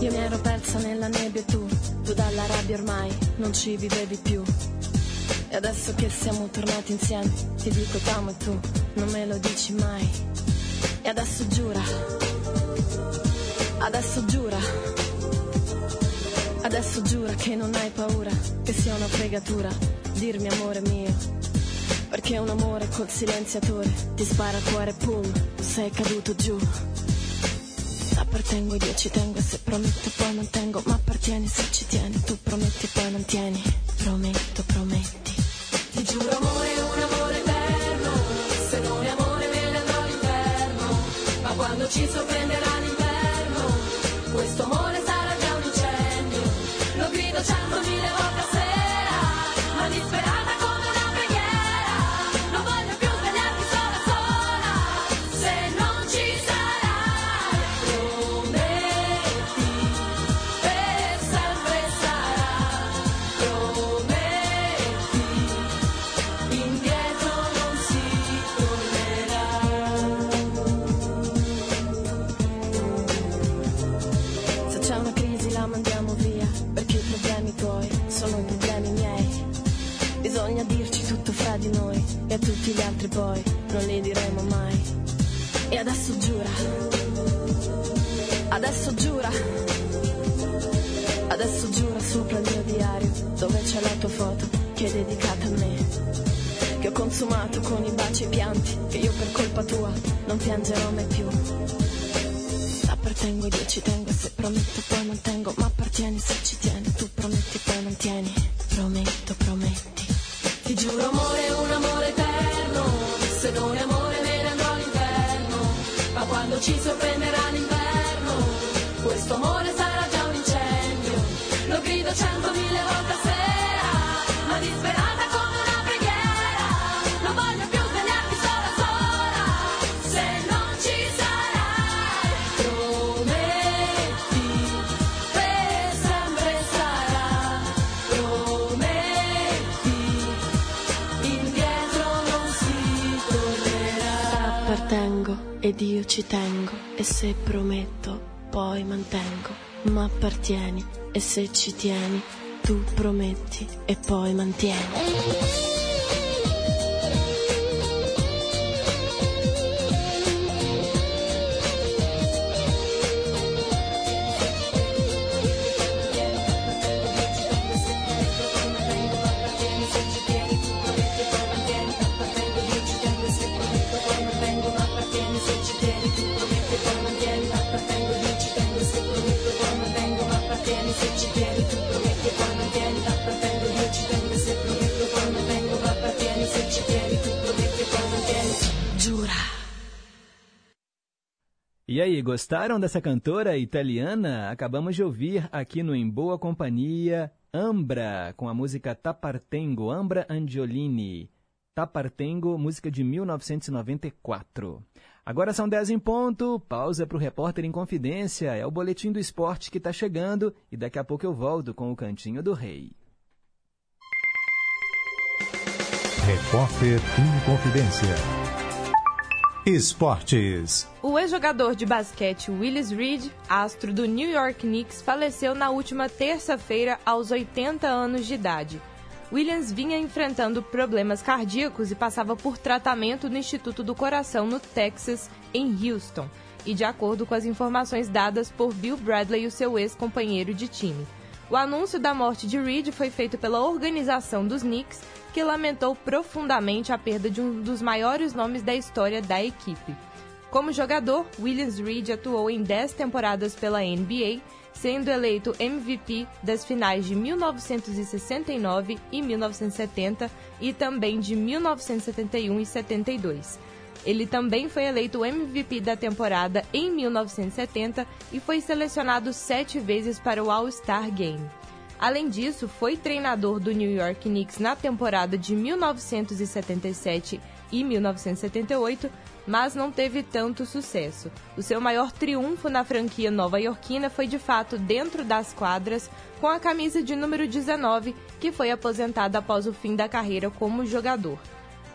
Io mi ero persa nella nebbia e tu, tu dalla rabbia ormai non ci vivevi più. E adesso che siamo tornati insieme, ti dico t'amo e tu non me lo dici mai. E adesso giura, adesso giura, adesso giura che non hai paura, che sia una fregatura, dirmi amore mio. Perché un amore col silenziatore ti spara cuore, pum, sei caduto giù. Appartengo io ci tengo e se prometto poi mantengo, ma appartieni se ci tieni, tu prometti e poi mantieni, prometto, prometti. Ti giuro amore, un amore eterno, se non è amore me ne andrò all'inferno, ma quando ci sorprenderà l'inverno, questo amore sarà già un incendio, lo grido centomila volte tutti gli altri poi non li diremo mai. E adesso giura, adesso giura, adesso giura sopra il mio diario dove c'è la tua foto che è dedicata a me. Che ho consumato con i baci e i pianti, che io per colpa tua non piangerò mai più. Appartengo io ci tengo se prometto poi mantengo, ma appartieni se ci tengo e se prometto poi mantengo, ma appartieni e se ci tieni, tu prometti e poi mantieni. Aí, gostaram dessa cantora italiana? Acabamos de ouvir aqui no Em Boa Companhia Ambra, com a música Tapartengo, Ambra Angiolini. Tapartengo, música de 1994. Agora são 10 em ponto, pausa para o Repórter em Confidência. É o boletim do esporte que está chegando e daqui a pouco eu volto com o Cantinho do Rei. Repórter em Confidência. Esportes. O ex-jogador de basquete Willis Reed, astro do New York Knicks, faleceu na última terça-feira aos 80 anos de idade. Williams vinha enfrentando problemas cardíacos e passava por tratamento no Instituto do Coração no Texas, em Houston, e de acordo com as informações dadas por Bill Bradley, o seu ex-companheiro de time. O anúncio da morte de Reed foi feito pela organização dos Knicks, que lamentou profundamente a perda de um dos maiores nomes da história da equipe. Como jogador, Williams Reed atuou em 10 temporadas pela NBA, sendo eleito MVP das finais de 1969 e 1970 e também de 1971 e 72. Ele também foi eleito MVP da temporada em 1970 e foi selecionado sete vezes para o All-Star Game. Além disso, foi treinador do New York Knicks na temporada de 1977 e 1978, mas não teve tanto sucesso. O seu maior triunfo na franquia nova-iorquina foi de fato dentro das quadras, com a camisa de número 19, que foi aposentada após o fim da carreira como jogador.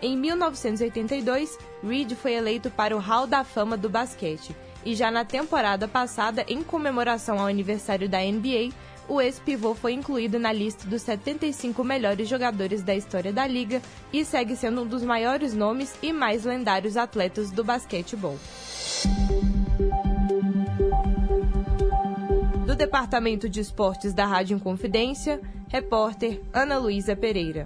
Em 1982, Reed foi eleito para o Hall da Fama do basquete, e já na temporada passada, em comemoração ao aniversário da NBA, o ex-pivô foi incluído na lista dos 75 melhores jogadores da história da liga e segue sendo um dos maiores nomes e mais lendários atletas do basquetebol. Do Departamento de Esportes da Rádio Inconfidência, repórter Ana Luísa Pereira.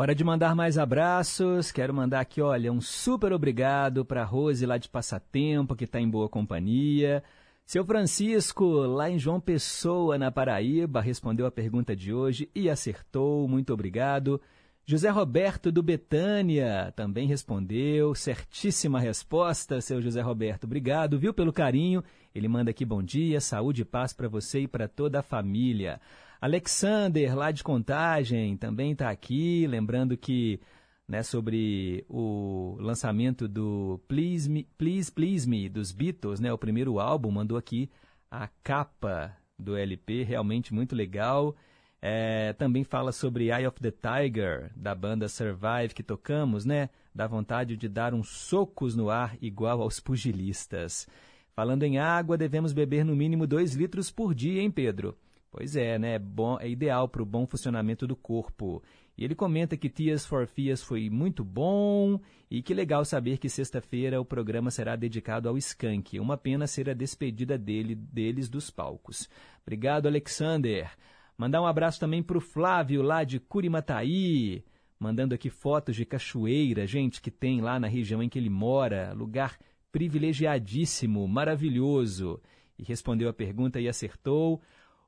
Hora de mandar mais abraços. Quero mandar aqui, olha, um super obrigado para Rose lá de Passatempo, que está em boa companhia. Seu Francisco, lá em João Pessoa, na Paraíba, respondeu a pergunta de hoje e acertou. Muito obrigado. José Roberto do Betânia também respondeu. Certíssima resposta, seu José Roberto. Obrigado, viu, pelo carinho. Ele manda aqui bom dia, saúde e paz para você e para toda a família. Alexander, lá de Contagem, também está aqui, lembrando que né, sobre o lançamento do Please Me, Please, Please Me dos Beatles, né, o primeiro álbum, mandou aqui a capa do LP, realmente muito legal. É, também fala sobre Eye of the Tiger, da banda Survive, que tocamos, né? Dá vontade de dar uns socos no ar igual aos pugilistas. Falando em água, devemos beber no mínimo 2 litros por dia, hein, Pedro? Pois é, né? É, bom, é ideal para o bom funcionamento do corpo. E ele comenta que Tears for Fears foi muito bom e que legal saber que sexta-feira o programa será dedicado ao Skank. Uma pena ser a despedida dele, deles dos palcos. Obrigado, Alexander. Mandar um abraço também para o Flávio, lá de Curimataí, mandando aqui fotos de cachoeira, gente, que tem lá na região em que ele mora, lugar privilegiadíssimo, maravilhoso. E respondeu a pergunta e acertou.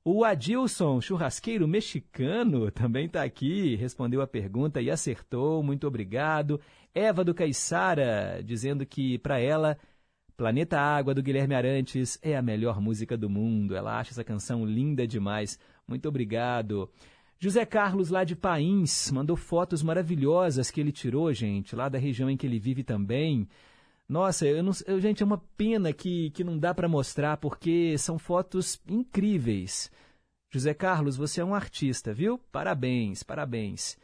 O Adilson, churrasqueiro mexicano, <laughs> também está aqui, respondeu a pergunta e acertou, muito obrigado. Eva do Caiçara, dizendo que para ela, Planeta Água do Guilherme Arantes é a melhor música do mundo. Ela acha essa canção linda demais. Muito obrigado. José Carlos, lá de Pains, mandou fotos maravilhosas que ele tirou, gente, lá da região em que ele vive também. Nossa, eu não, eu, gente, é uma pena que, que não dá para mostrar, porque são fotos incríveis. José Carlos, você é um artista, viu? Parabéns, parabéns.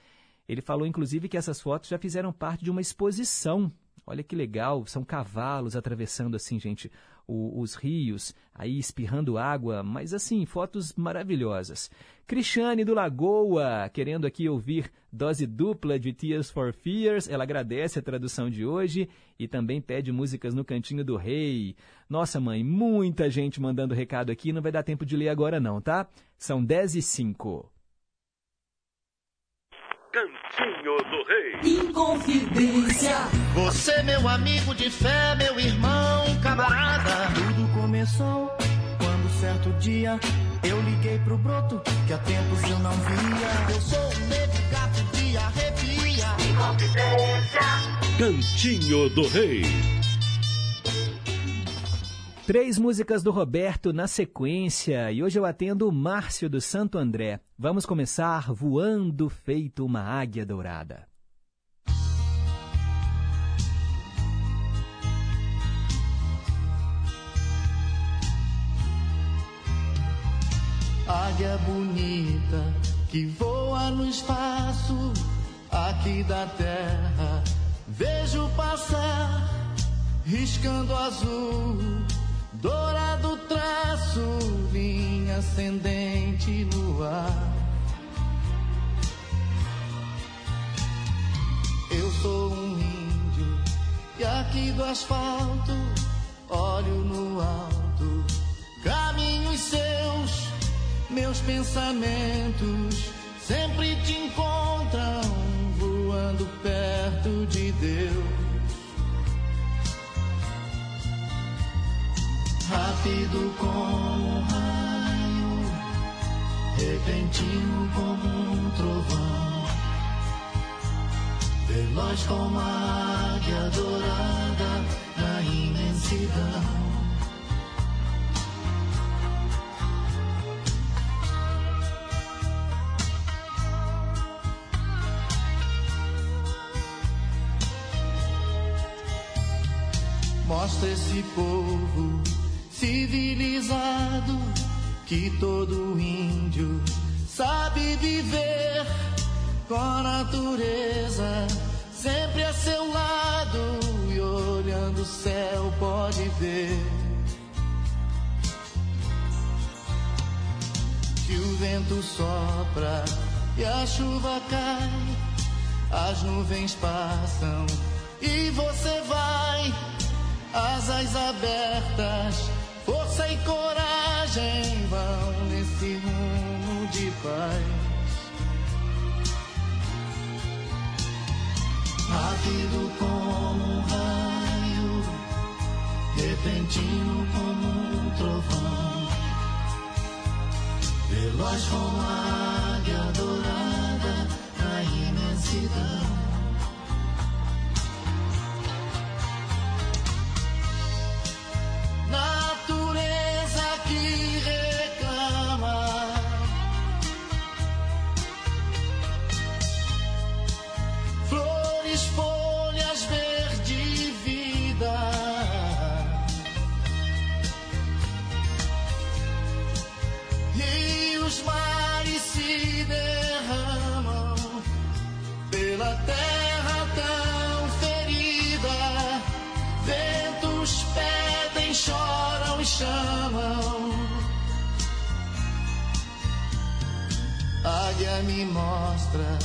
Ele falou, inclusive, que essas fotos já fizeram parte de uma exposição. Olha que legal, são cavalos atravessando assim, gente, o, os rios, aí espirrando água, mas assim, fotos maravilhosas. Cristiane do Lagoa, querendo aqui ouvir dose dupla de Tears for Fears, ela agradece a tradução de hoje e também pede músicas no Cantinho do Rei. Nossa mãe, muita gente mandando recado aqui, não vai dar tempo de ler agora não, tá? São 10 e 5. Cantinho do Rei. Inconfidência. Você, meu amigo de fé, meu irmão, camarada. Tudo começou quando certo dia eu liguei pro broto que há tempos eu não via. Eu sou um negro gato de arrepia. Inconfidência. Cantinho do Rei. Três músicas do Roberto na sequência e hoje eu atendo o Márcio do Santo André. Vamos começar voando feito uma águia dourada. Águia bonita que voa no espaço aqui da terra. Vejo passar riscando azul, dourado traço, linha ascendente no ar. Eu sou um índio e aqui do asfalto olho no alto, caminhos seus, meus pensamentos sempre te encontram voando perto de Deus. Rápido como um raio, repentino como um trovão, veloz como a águia dourada na imensidão. Mostra esse povo civilizado que todo índio sabe viver com a natureza sempre a seu lado e olhando o céu pode ver. Que o vento sopra e a chuva cai, as nuvens passam e você vai asas abertas, força e coragem vão nesse rumo de paz. Rápido como um raio, repentino como um trovão, veloz como a águia dourada na imensidão. natureza Me mostra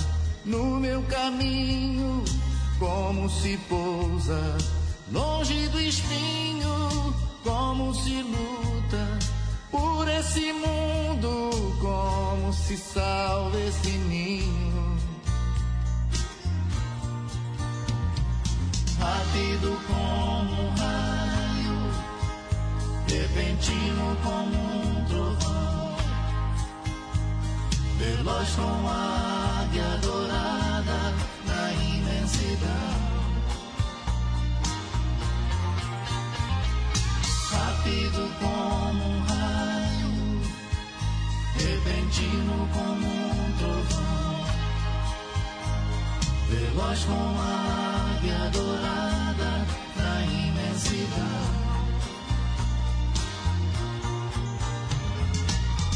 no meu caminho como se pousa longe do espinho, como se luta por esse mundo, como se salva esse ninho. rápido como um raio, repentino como um veloz como a águia dourada na imensidão. Rápido como um raio, repentino como um trovão veloz como a águia dourada na imensidão.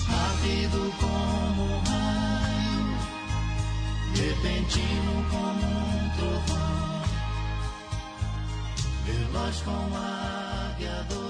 Rápido como repentino como um trovão, veloz como águia dourada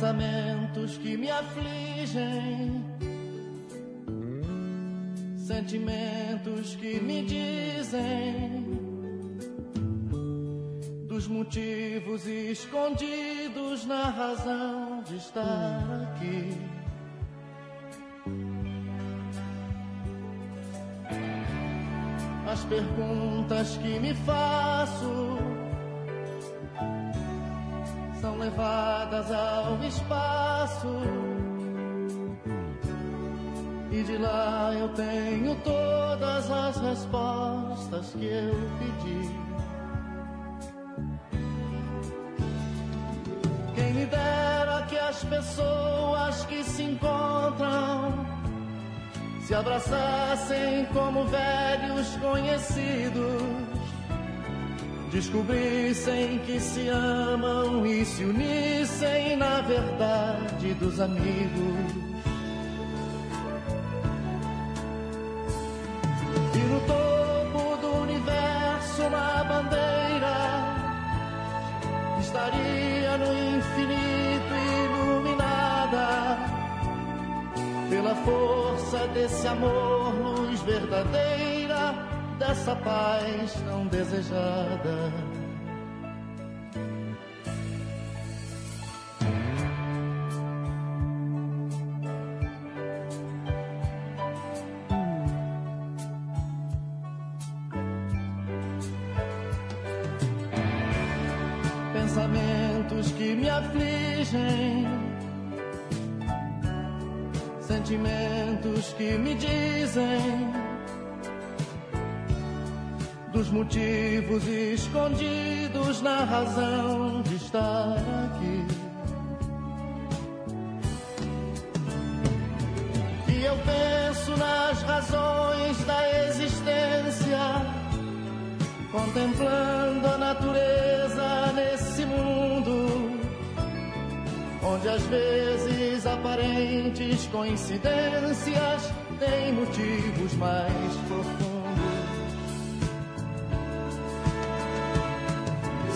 Pensamentos que me afligem, sentimentos que me dizem dos motivos escondidos na razão de estar aqui. As perguntas que me faço levadas ao espaço. E de lá eu tenho todas as respostas que eu pedi. Quem me dera que as pessoas que se encontram se abraçassem como velhos conhecidos descobrissem que se amam e se unissem na verdade dos amigos. E no topo do universo uma bandeira estaria no infinito iluminada pela força desse amor, luz verdadeira dessa paz tão desejada. Contemplando a natureza nesse mundo, onde às vezes aparentes coincidências têm motivos mais profundos.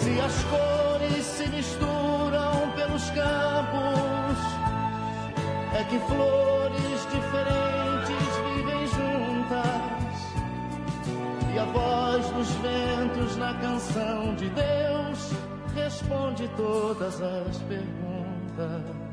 Se as cores se misturam pelos campos, é que flores diferentes a voz dos ventos na canção de Deus responde todas as perguntas.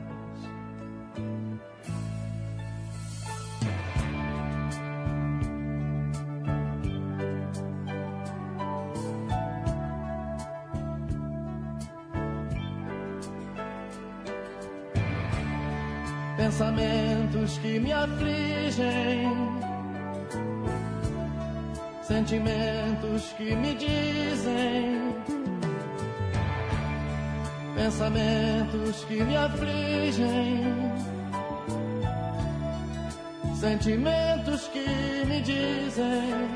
pensamentos que me afligem, sentimentos que me dizem, pensamentos que me afligem, sentimentos que me dizem,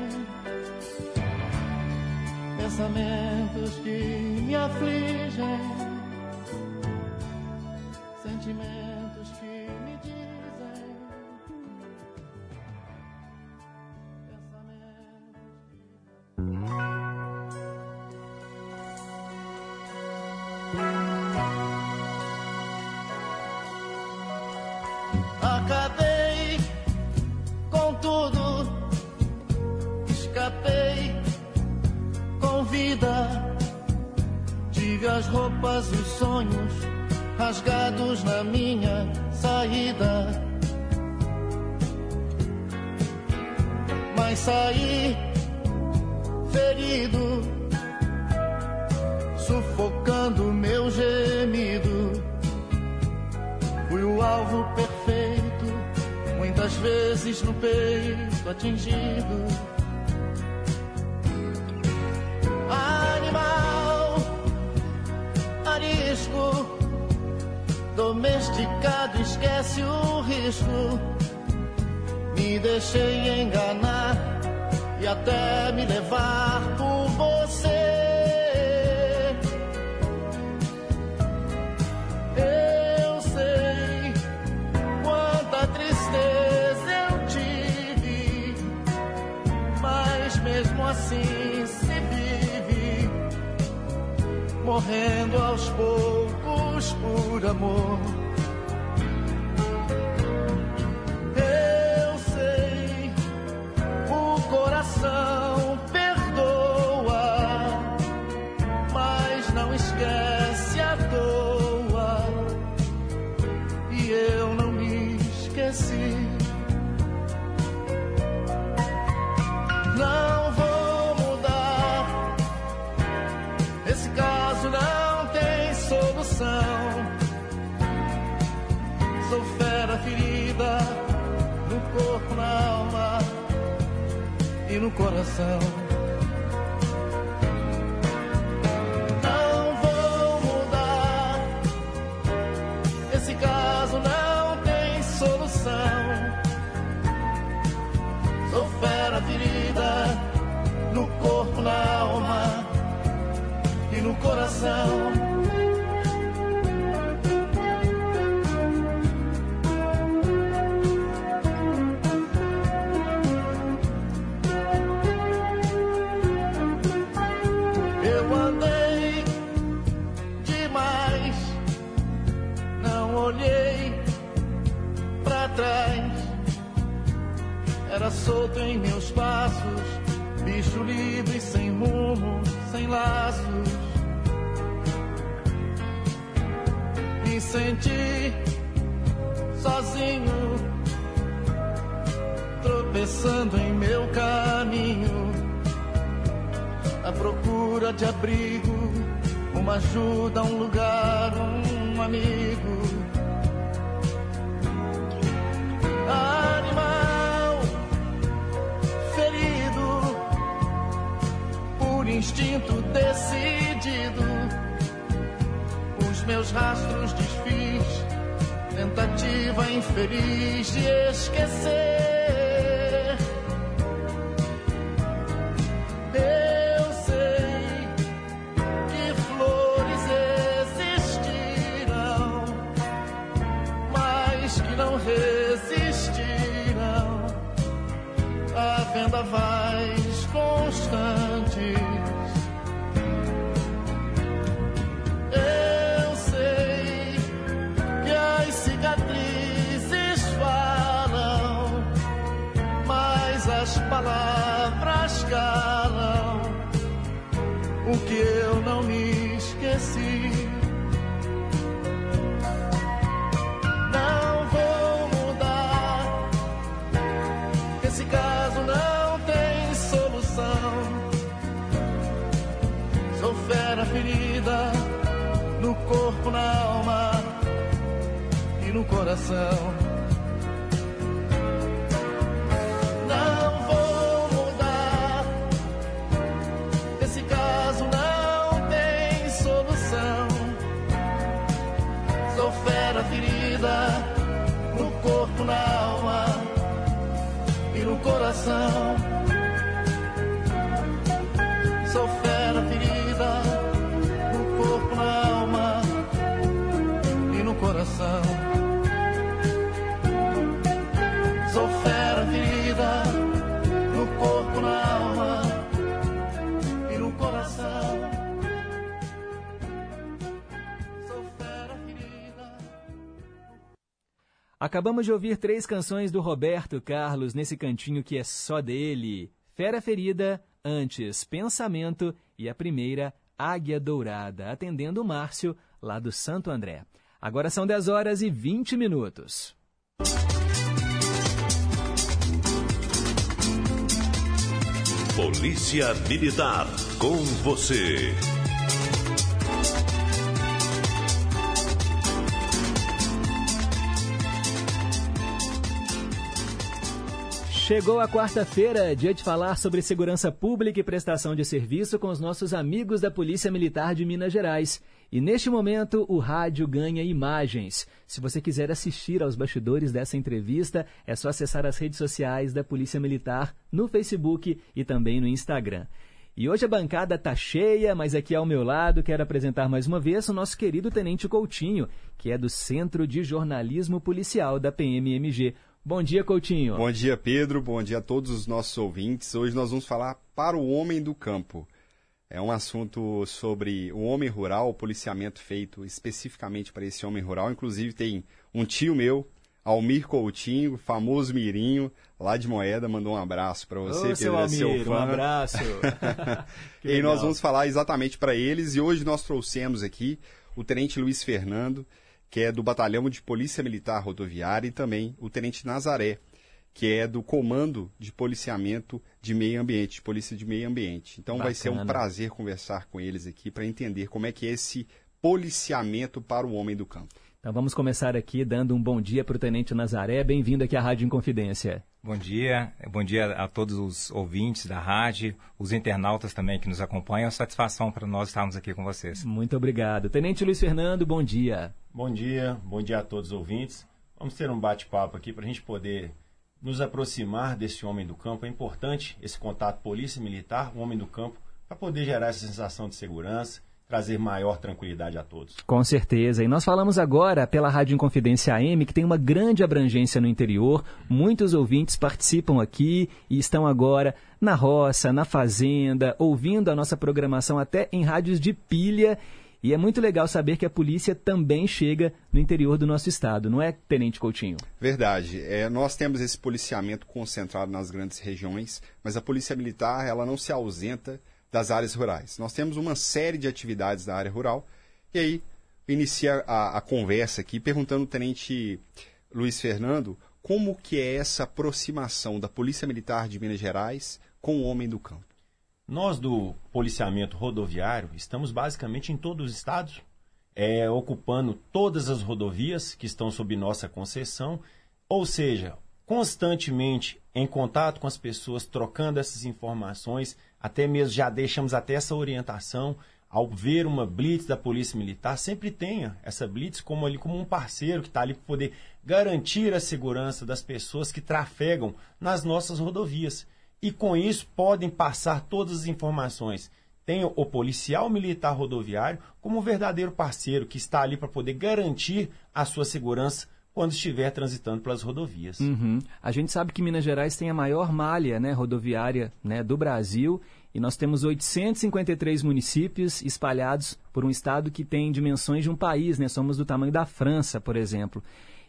pensamentos que me afligem, coração. Eu andei demais, não olhei pra trás. Era solto em meus passos, bicho livre, sem rumo, sem laços. Senti sozinho, tropeçando em meu caminho à procura de abrigo, uma ajuda, um lugar, um amigo. Animal ferido, por instinto decidido, os meus rastros desfiz, tentativa infeliz de esquecer. Ferida no corpo, na alma e no coração. Acabamos de ouvir três canções do Roberto Carlos nesse cantinho que é só dele. Fera Ferida, antes Pensamento e a primeira Águia Dourada, atendendo o Márcio, lá do Santo André. Agora são 10 horas e 20 minutos. Polícia Militar, com você. Chegou a quarta-feira, dia de falar sobre segurança pública e prestação de serviço com os nossos amigos da Polícia Militar de Minas Gerais. E neste momento, o rádio ganha imagens. Se você quiser assistir aos bastidores dessa entrevista, é só acessar as redes sociais da Polícia Militar no Facebook e também no Instagram. E hoje a bancada tá cheia, mas aqui ao meu lado quero apresentar mais uma vez o nosso querido Tenente Coutinho, que é do Centro de Jornalismo Policial da PMMG. Bom dia, Coutinho. Bom dia, Pedro. Bom dia a todos os nossos ouvintes. Hoje nós vamos falar para o homem do campo. É um assunto sobre o homem rural, o policiamento feito especificamente para esse homem rural. Inclusive tem um tio meu, Almir Coutinho, famoso Mirinho, lá de Moeda, mandou um abraço para você, Ô, Pedro. seu é seu Almir, um abraço. <laughs> E aí nós legal. vamos falar exatamente para eles. E hoje nós trouxemos aqui o Tenente Luiz Fernando, que é do Batalhão de Polícia Militar Rodoviária, e também o Tenente Nazaré, que é do Comando de Policiamento de Meio Ambiente, de Polícia de Meio Ambiente. Então vai ser um Bacana. prazer conversar com eles aqui para entender como é que é esse policiamento para o homem do campo. Então vamos começar aqui dando um bom dia para o Tenente Nazaré. Bem-vindo aqui à Rádio Inconfidência. Bom dia, bom dia a todos os ouvintes da rádio, os internautas também que nos acompanham. É uma satisfação para nós estarmos aqui com vocês. Muito obrigado. Tenente Luiz Fernando, bom dia. Bom dia, bom dia a todos os ouvintes. Vamos ter um bate-papo aqui para a gente poder nos aproximar desse homem do campo. É importante esse contato polícia militar, o homem do campo, para poder gerar essa sensação de segurança trazer maior tranquilidade a todos. Com certeza. E nós falamos agora pela Rádio Inconfidência AM, que tem uma grande abrangência no interior. Muitos ouvintes participam aqui e estão agora na roça, na fazenda, ouvindo a nossa programação até em rádios de pilha. E é muito legal saber que a polícia também chega no interior do nosso estado, não é, Tenente Coutinho? Verdade. É, nós temos esse policiamento concentrado nas grandes regiões, mas a Polícia Militar ela não se ausenta das áreas rurais. Nós temos uma série de atividades da área rural, e aí inicia a, a conversa aqui perguntando ao Tenente Luiz Fernando como que é essa aproximação da Polícia Militar de Minas Gerais com o homem do campo. Nós do policiamento rodoviário estamos basicamente em todos os estados, é, ocupando todas as rodovias que estão sob nossa concessão, ou seja, constantemente em contato com as pessoas, trocando essas informações, até mesmo já deixamos até essa orientação ao ver uma blitz da Polícia Militar, sempre tenha essa blitz como ali como um parceiro que está ali para poder garantir a segurança das pessoas que trafegam nas nossas rodovias. E com isso podem passar todas as informações. Tem o policial militar rodoviário como um verdadeiro parceiro que está ali para poder garantir a sua segurança quando estiver transitando pelas rodovias. Uhum. A gente sabe que Minas Gerais tem a maior malha né, rodoviária né, do Brasil e nós temos 853 municípios espalhados por um estado que tem dimensões de um país, né? Somos do tamanho da França, por exemplo.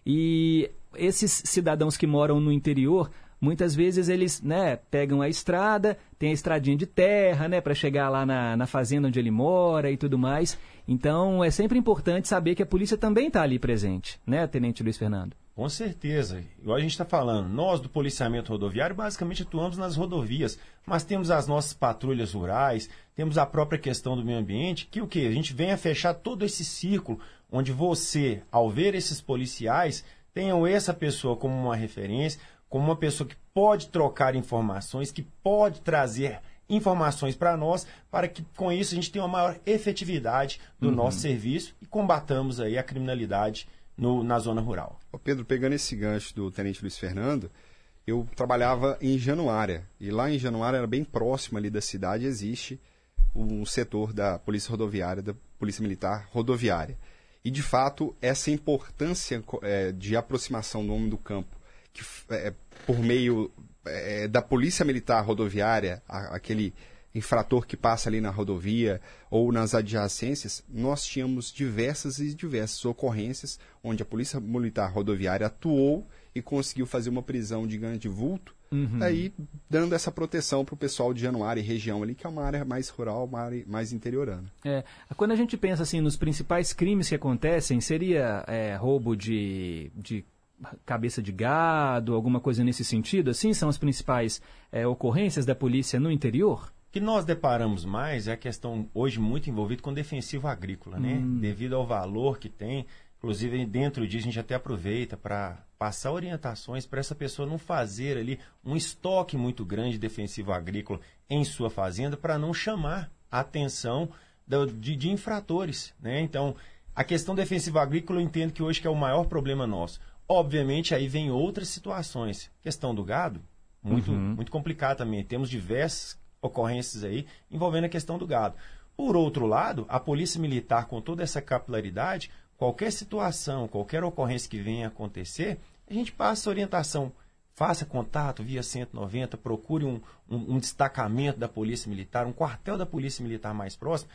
E esses cidadãos que moram no interior, muitas vezes eles né, pegam a estrada, tem a estradinha de terra, né, para chegar lá na, na fazenda onde ele mora e tudo mais. Então é sempre importante saber que a polícia também está ali presente, né, Tenente Luiz Fernando? Com certeza. Igual a gente está falando, nós do policiamento rodoviário basicamente atuamos nas rodovias, mas temos as nossas patrulhas rurais, temos a própria questão do meio ambiente, que o que? A gente vem a fechar todo esse círculo onde você, ao ver esses policiais, tenham essa pessoa como uma referência, como uma pessoa que pode trocar informações, que pode trazer informações para nós, para que com isso a gente tenha uma maior efetividade do uhum. nosso serviço e combatamos aí a criminalidade no, na zona rural. Ô Pedro, pegando esse gancho do Tenente Luiz Fernando, eu trabalhava em Januária, e lá em Januária, era bem próximo ali da cidade, existe um setor da Polícia Rodoviária, da Polícia Militar Rodoviária. E, de fato, essa importância é, de aproximação do homem do campo, que é, por meio é, da Polícia Militar Rodoviária, a, aquele infrator que passa ali na rodovia ou nas adjacências, nós tínhamos diversas e diversas ocorrências onde a Polícia Militar Rodoviária atuou e conseguiu fazer uma prisão de grande vulto, uhum. aí dando essa proteção para o pessoal de Januário e região ali, que é uma área mais rural, uma área mais interiorana. É, quando a gente pensa assim nos principais crimes que acontecem, seria é, roubo de, de cabeça de gado, alguma coisa nesse sentido? Assim são as principais é, ocorrências da polícia no interior? O que nós deparamos mais é a questão hoje muito envolvida com defensivo agrícola, né? Hum. Devido ao valor que tem, inclusive dentro disso a gente até aproveita para passar orientações para essa pessoa não fazer ali um estoque muito grande de defensivo agrícola em sua fazenda para não chamar a atenção de, de, infratores, né? Então, a questão defensiva agrícola eu entendo que hoje que é o maior problema nosso. Obviamente aí vem outras situações. Questão do gado, muito, uhum. muito complicado também. Temos diversas ocorrências aí envolvendo a questão do gado. Por outro lado, a Polícia Militar, com toda essa capilaridade, qualquer situação, qualquer ocorrência que venha a acontecer, a gente passa orientação. Faça contato via 190, procure um, um, um destacamento da Polícia Militar, um quartel da Polícia Militar mais próximo,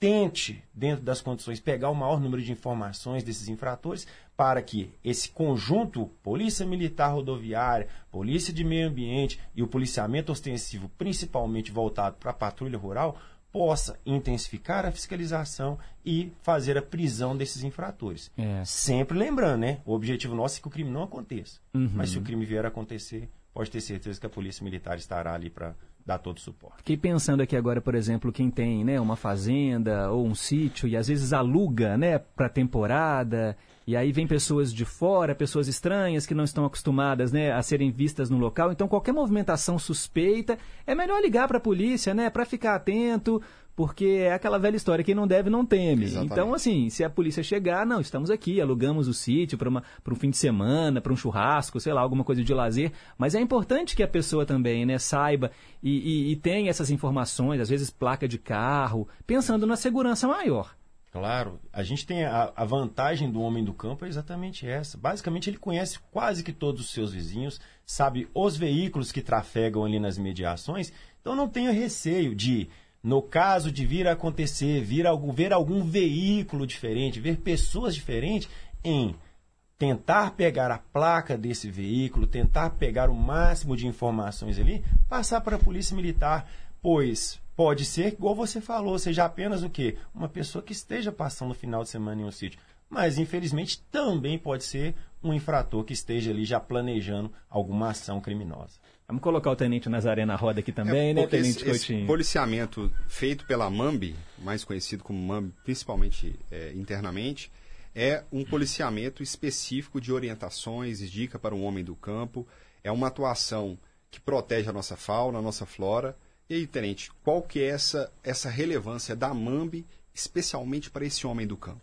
tente, dentro das condições, pegar o maior número de informações desses infratores para que esse conjunto, Polícia Militar Rodoviária, Polícia de Meio Ambiente e o policiamento ostensivo, principalmente voltado para a patrulha rural, possa intensificar a fiscalização e fazer a prisão desses infratores. É. Sempre lembrando, né? O objetivo nosso é que o crime não aconteça. Uhum. Mas se o crime vier a acontecer, pode ter certeza que a Polícia Militar estará ali para dar todo o suporte. Fiquei pensando aqui agora, por exemplo, quem tem né, uma fazenda ou um sítio e às vezes aluga né, para temporada, e aí vem pessoas de fora, pessoas estranhas que não estão acostumadas né, a serem vistas no local. Então, qualquer movimentação suspeita, é melhor ligar para a polícia né, para ficar atento, porque é aquela velha história, quem não deve não teme. Exatamente. Então, assim, se a polícia chegar, não, estamos aqui, alugamos o sítio para um fim de semana, para um churrasco, sei lá, alguma coisa de lazer, mas é importante que a pessoa também, né, saiba e, e, e tenha essas informações, às vezes placa de carro, pensando na segurança maior. Claro, a gente tem a, a, vantagem do homem do campo é exatamente essa. Basicamente, ele conhece quase que todos os seus vizinhos, sabe os veículos que trafegam ali nas mediações, então não tenha receio de no caso de vir a acontecer, vir algum, ver algum veículo diferente, ver pessoas diferentes, em tentar pegar a placa desse veículo, tentar pegar o máximo de informações ali, passar para a polícia militar, pois pode ser, igual você falou, seja apenas o quê? Uma pessoa que esteja passando o final de semana em um sítio. Mas, infelizmente, também pode ser um infrator que esteja ali já planejando alguma ação criminosa. Vamos colocar o Tenente Nazaré na roda aqui também, é, né, Tenente esse, Coutinho? Esse policiamento feito pela MAMB, mais conhecido como MAMB, principalmente é, internamente, é um policiamento específico de orientações e dica para o homem do campo. É uma atuação que protege a nossa fauna, a nossa flora. E aí, Tenente, qual que é essa, essa relevância da MAMB, especialmente para esse homem do campo?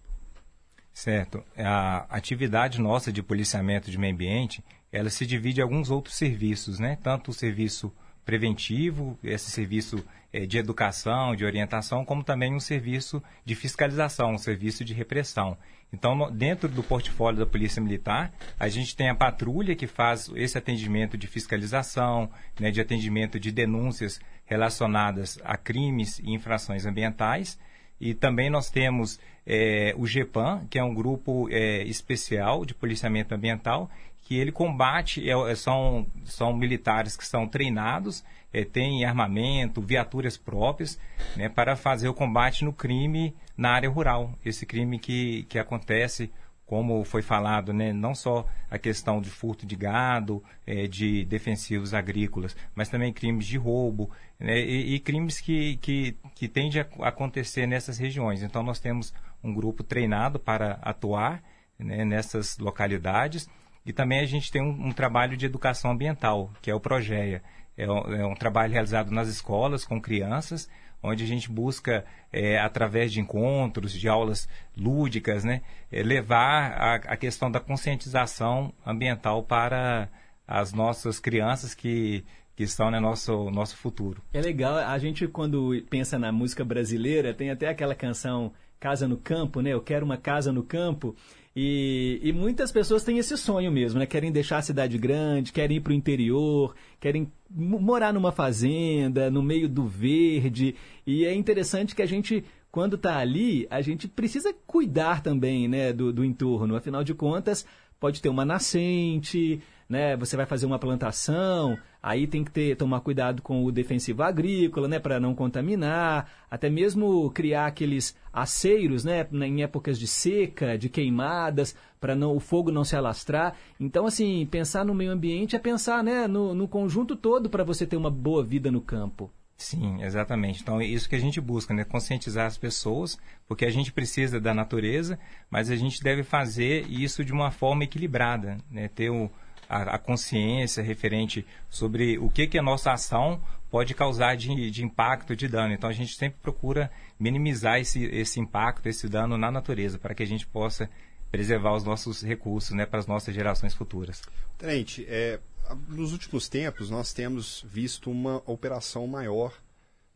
Certo. A atividade nossa de policiamento de meio ambiente ela se divide em alguns outros serviços, né? Tanto o serviço preventivo, esse serviço é, de educação, de orientação, como também um serviço de fiscalização, um serviço de repressão. Então, no, dentro do portfólio da Polícia Militar, a gente tem a patrulha que faz esse atendimento de fiscalização, né, de atendimento de denúncias relacionadas a crimes e infrações ambientais. E também nós temos é, o GEPAM, que é um grupo é, especial de policiamento ambiental, que ele combate, é, é, são, são militares que são treinados, é, têm armamento, viaturas próprias, né, para fazer o combate no crime na área rural. Esse crime que, que acontece, como foi falado, né, não só a questão de furto de gado, é, de defensivos agrícolas, mas também crimes de roubo né, e, e, crimes que, que, que tendem a acontecer nessas regiões. Então, nós temos um grupo treinado para atuar né, nessas localidades e também a gente tem um, um trabalho de educação ambiental, que é o Progeia. É um, é um, trabalho realizado nas escolas com crianças, onde a gente busca, é, através de encontros, de aulas lúdicas, né, é, levar a, a, questão da conscientização ambiental para as nossas crianças que, que estão no nosso, nosso futuro. É legal, a gente quando pensa na música brasileira, tem até aquela canção Casa no Campo, né? Eu quero uma casa no campo. E, e, muitas pessoas têm esse sonho mesmo, né? Querem deixar a cidade grande, querem ir para o interior, querem morar numa fazenda, no meio do verde. E é interessante que a gente, quando está ali, a gente precisa cuidar também né, do, do entorno. Afinal de contas, pode ter uma nascente, né? Você vai fazer uma plantação, aí tem que ter, tomar cuidado com o defensivo agrícola, né? Para não contaminar, até mesmo criar aqueles aceiros, né? Em épocas de seca, de queimadas, para não o fogo não se alastrar. Então, assim, pensar no meio ambiente é pensar, né? No, no conjunto todo para você ter uma boa vida no campo. Sim, exatamente. Então é isso que a gente busca, né? Conscientizar as pessoas, porque a gente precisa da natureza, mas a gente deve fazer isso de uma forma equilibrada, né? Ter o, a, a, consciência referente sobre o que, que a nossa ação pode causar de, de impacto, de dano. Então a gente sempre procura minimizar esse, esse impacto, esse dano na natureza, para que a gente possa preservar os nossos recursos, né? Para as nossas gerações futuras. Tenente, é, nos últimos tempos, nós temos visto uma operação maior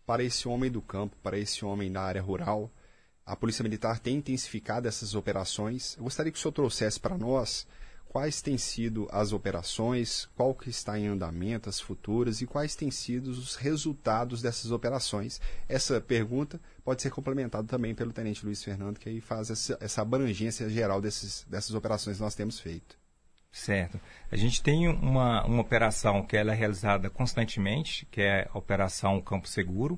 para esse homem do campo, para esse homem da área rural. A Polícia Militar tem intensificado essas operações. Eu gostaria que o senhor trouxesse para nós quais têm sido as operações, qual que está em andamento, as futuras e quais têm sido os resultados dessas operações. Essa pergunta pode ser complementada também pelo Tenente Luiz Fernando, que aí faz essa, essa abrangência geral desses, dessas operações que nós temos feito. Certo. A gente tem uma, uma operação que ela é realizada constantemente, que é a Operação Campo Seguro,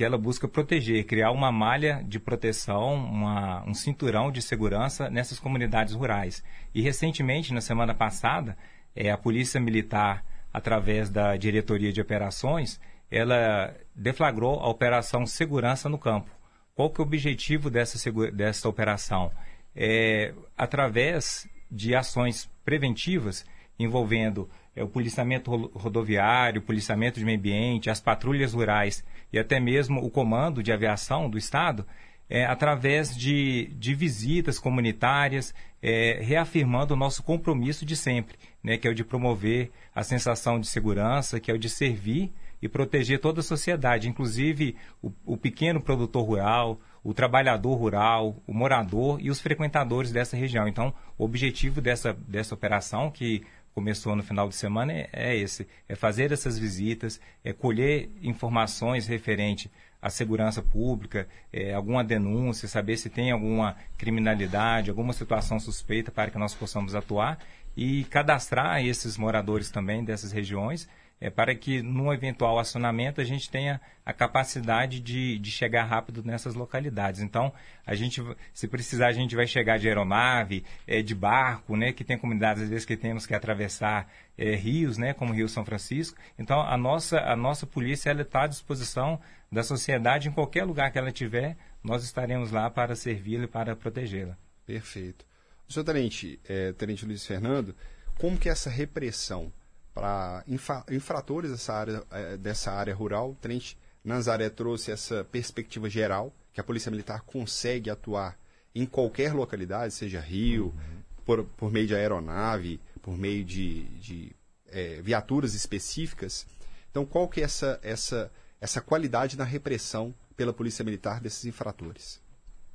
que ela busca proteger, criar uma malha de proteção, uma, um cinturão de segurança nessas comunidades rurais. E recentemente, na semana passada, é, a Polícia Militar, através da Diretoria de Operações, ela deflagrou a Operação Segurança no Campo. Qual que é o objetivo dessa, dessa operação? É, através de ações preventivas envolvendo o policiamento rodoviário, o policiamento de meio ambiente, as patrulhas rurais e até mesmo o comando de aviação do Estado, é, através de, de visitas comunitárias, é, reafirmando o nosso compromisso de sempre, né, que é o de promover a sensação de segurança, que é o de servir e proteger toda a sociedade, inclusive o, o pequeno produtor rural, o trabalhador rural, o morador e os frequentadores dessa região. Então, o objetivo dessa, dessa operação, que começou no final de semana, é, é esse: é fazer essas visitas, é colher informações referente à segurança pública, é, alguma denúncia, saber se tem alguma criminalidade, alguma situação suspeita para que nós possamos atuar e cadastrar esses moradores também dessas regiões é, para que, num eventual acionamento, a gente tenha a capacidade de, de chegar rápido nessas localidades. Então, a gente, se precisar, a gente vai chegar de aeronave, é, de barco, né, que tem comunidades, às vezes, que temos que atravessar é, rios, né, como o Rio São Francisco. Então, a nossa, a nossa polícia está à disposição da sociedade em qualquer lugar que ela estiver, nós estaremos lá para servi-la e para protegê-la. Perfeito. Senhor Tenente, é, Tenente Luiz Fernando, como que essa repressão para infra, infratores dessa área, é, dessa área rural. O Tenente Nazaré trouxe essa perspectiva geral, que a Polícia Militar consegue atuar em qualquer localidade, seja rio, uhum. por, por meio de aeronave, por meio de, de é, viaturas específicas. Então, qual que é essa, essa, essa qualidade na repressão pela Polícia Militar desses infratores?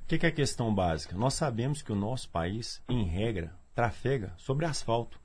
O que, que é a questão básica? Nós sabemos que o nosso país, em regra, trafega sobre asfalto.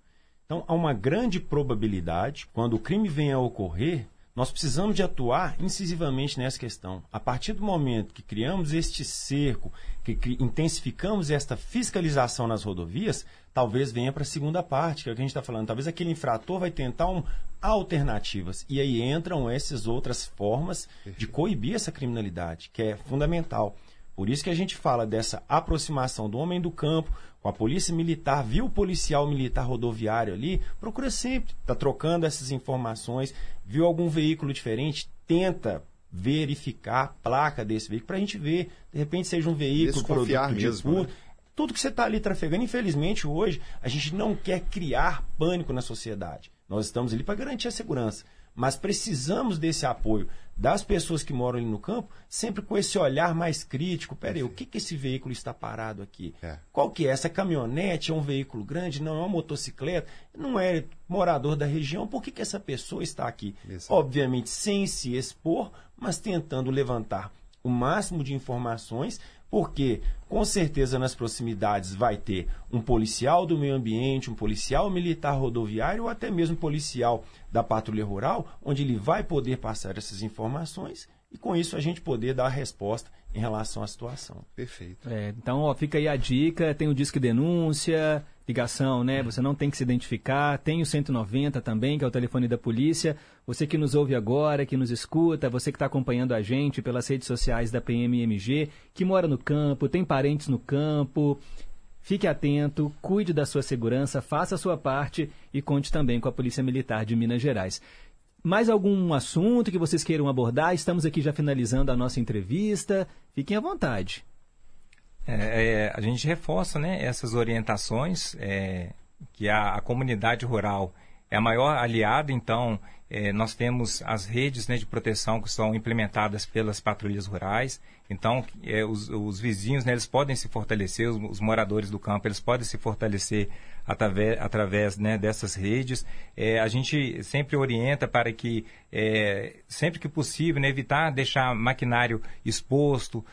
Então, há uma grande probabilidade, quando o crime vem a ocorrer, nós precisamos de atuar incisivamente nessa questão. A partir do momento que criamos este cerco, que intensificamos esta fiscalização nas rodovias, talvez venha para a segunda parte, que é o que a gente está falando. Talvez aquele infrator vai tentar um, alternativas. E aí entram essas outras formas de coibir essa criminalidade, que é fundamental. Por isso que a gente fala dessa aproximação do homem do campo com a polícia militar, viu o policial militar rodoviário ali, procura sempre tá trocando essas informações, viu algum veículo diferente, tenta verificar a placa desse veículo para a gente ver, de repente seja um veículo produto mesmo, de né? Tudo que você está ali trafegando, infelizmente hoje a gente não quer criar pânico na sociedade. Nós estamos ali para garantir a segurança mas precisamos desse apoio das pessoas que moram ali no campo, sempre com esse olhar mais crítico. Peraí, o que, que esse veículo está parado aqui? É. Qual que é? Essa caminhonete é um veículo grande? Não é uma motocicleta? Não é morador da região? Por que, que essa pessoa está aqui? Exato. Obviamente, sem se expor, mas tentando levantar o máximo de informações porque com certeza nas proximidades vai ter um policial do meio ambiente, um policial militar rodoviário ou até mesmo um policial da patrulha rural, onde ele vai poder passar essas informações e com isso a gente poder dar a resposta em relação à situação. Perfeito. É, então, ó, fica aí a dica, tem o Disque Denúncia, ligação, né? Você não tem que se identificar. Tem o 190 também, que é o telefone da polícia. Você que nos ouve agora, que nos escuta, você que está acompanhando a gente pelas redes sociais da PMMG, que mora no campo, tem parentes no campo. Fique atento, cuide da sua segurança, faça a sua parte e conte também com a Polícia Militar de Minas Gerais. Mais algum assunto que vocês queiram abordar? Estamos aqui já finalizando a nossa entrevista. Fiquem à vontade. É, é, a gente reforça né, essas orientações, é, que a, a, comunidade rural é a maior aliada, então é, nós temos as redes né, de proteção que são implementadas pelas patrulhas rurais, então é, os, os, vizinhos né, eles podem se fortalecer, os, os, moradores do campo eles podem se fortalecer através, através né, dessas redes. É, a gente sempre orienta para que, sempre que possível, né, evitar deixar maquinário exposto,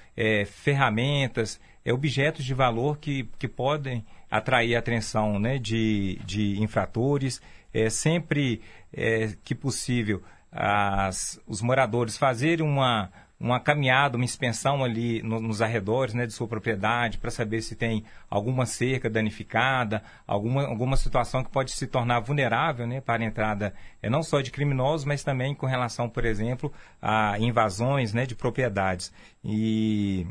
ferramentas, é, objetos de valor que, que podem atrair a atenção né, de, de infratores. É, sempre é, que possível, as, os moradores fazerem uma, uma caminhada, uma inspeção ali no, nos arredores né, de sua propriedade para saber se tem alguma cerca danificada, alguma, alguma situação que pode se tornar vulnerável né, para a entrada é, não só de criminosos, mas também com relação, por exemplo, a invasões né, de propriedades. E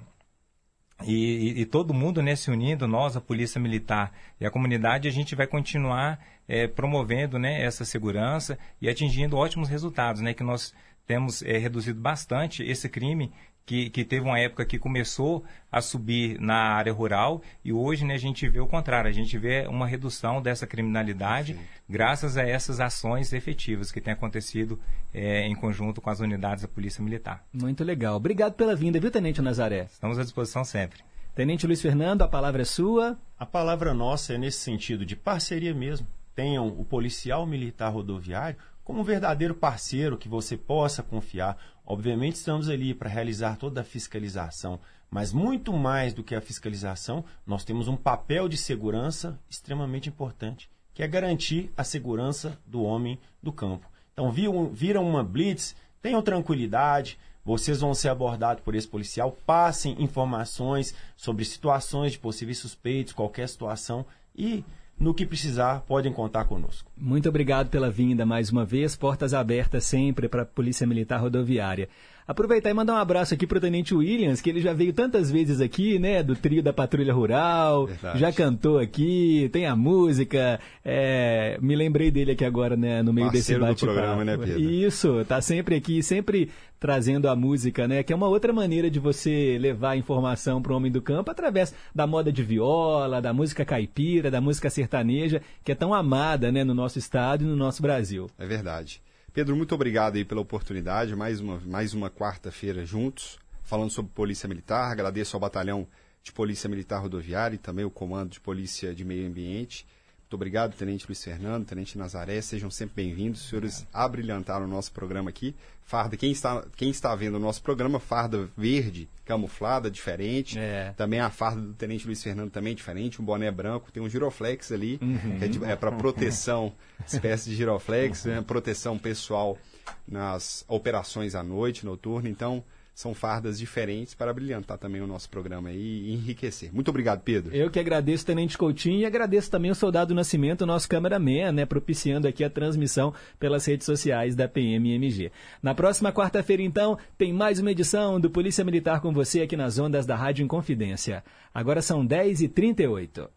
e, e, e, todo mundo né, se unindo, nós, a Polícia Militar e a comunidade, a gente vai continuar é, promovendo né, essa segurança e atingindo ótimos resultados, né, que nós temos é, reduzido bastante esse crime que, que teve uma época que começou a subir na área rural e hoje né, a gente vê o contrário, a gente vê uma redução dessa criminalidade Sim. graças a essas ações efetivas que têm acontecido é, em conjunto com as unidades da Polícia Militar. Muito legal. Obrigado pela vinda, viu, Tenente Nazaré? Estamos à disposição sempre. Tenente Luiz Fernando, a palavra é sua. A palavra nossa é nesse sentido de parceria mesmo. Tenham o policial militar rodoviário como um verdadeiro parceiro que você possa confiar. Obviamente, estamos ali para realizar toda a fiscalização, mas muito mais do que a fiscalização, nós temos um papel de segurança extremamente importante, que é garantir a segurança do homem do campo. Então, viram uma blitz, tenham tranquilidade, vocês vão ser abordados por esse policial, passem informações sobre situações de possíveis suspeitos, qualquer situação e no que precisar, podem contar conosco. Muito obrigado pela vinda mais uma vez. Portas abertas sempre para a Polícia Militar Rodoviária. Aproveitar e mandar um abraço aqui para o Tenente Williams, que ele já veio tantas vezes aqui, né? Do trio da Patrulha Rural, Verdade. já cantou aqui, tem a música. É, me lembrei dele aqui agora, né? No meio Parceiro desse bate-papo. Né, Pedro? Isso, tá sempre aqui, sempre trazendo a música, né? Que é uma outra maneira de você levar informação para o homem do campo através da moda de viola, da música caipira, da música sertaneja, que é tão amada, né? No nosso estado e no nosso Brasil. É verdade. Pedro, muito obrigado aí pela oportunidade, mais uma, mais uma quarta-feira juntos, falando sobre Polícia Militar. Agradeço ao Batalhão de Polícia Militar Rodoviária e também o Comando de Polícia de Meio Ambiente. Muito obrigado, Tenente Luiz Fernando, Tenente Nazaré, sejam sempre bem-vindos. Os senhores abrilhantaram o nosso programa aqui. Farda, quem está, quem está vendo o nosso programa, farda verde, camuflada, diferente. É. Também a farda do Tenente Luiz Fernando também é diferente, um boné branco, tem um giroflex ali, uhum. que é, é para proteção, <laughs> espécie de giroflex, né, proteção pessoal nas operações à noite, noturna. Então, são fardas diferentes para brilhantar também o nosso programa e enriquecer. Muito obrigado, Pedro. Eu que agradeço, Tenente Coutinho, e agradeço também o Soldado Nascimento, nosso cameraman, né, propiciando aqui a transmissão pelas redes sociais da PMMG. Na próxima quarta-feira, então, tem mais uma edição do Polícia Militar com você aqui nas ondas da Rádio Inconfidência. Agora são 10h38.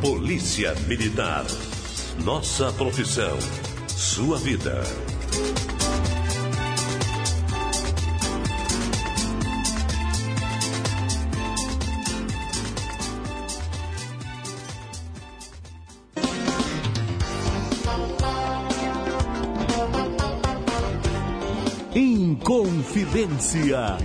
Polícia Militar. Nossa profissão. Sua vida. Inconfidência.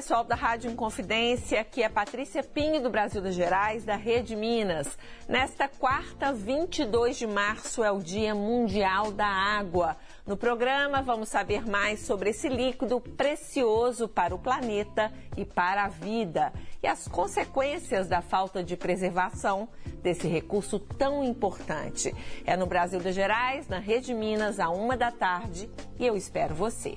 Pessoal da Rádio Inconfidência. Aqui é Patrícia Pinho, do Brasil das Gerais, da Rede Minas. Nesta quarta, 22 de março, é o Dia Mundial da Água. No programa, vamos saber mais sobre esse líquido precioso para o planeta e para a vida e as consequências da falta de preservação desse recurso tão importante. É no Brasil das Gerais, na Rede Minas, a uma da tarde, e eu espero você.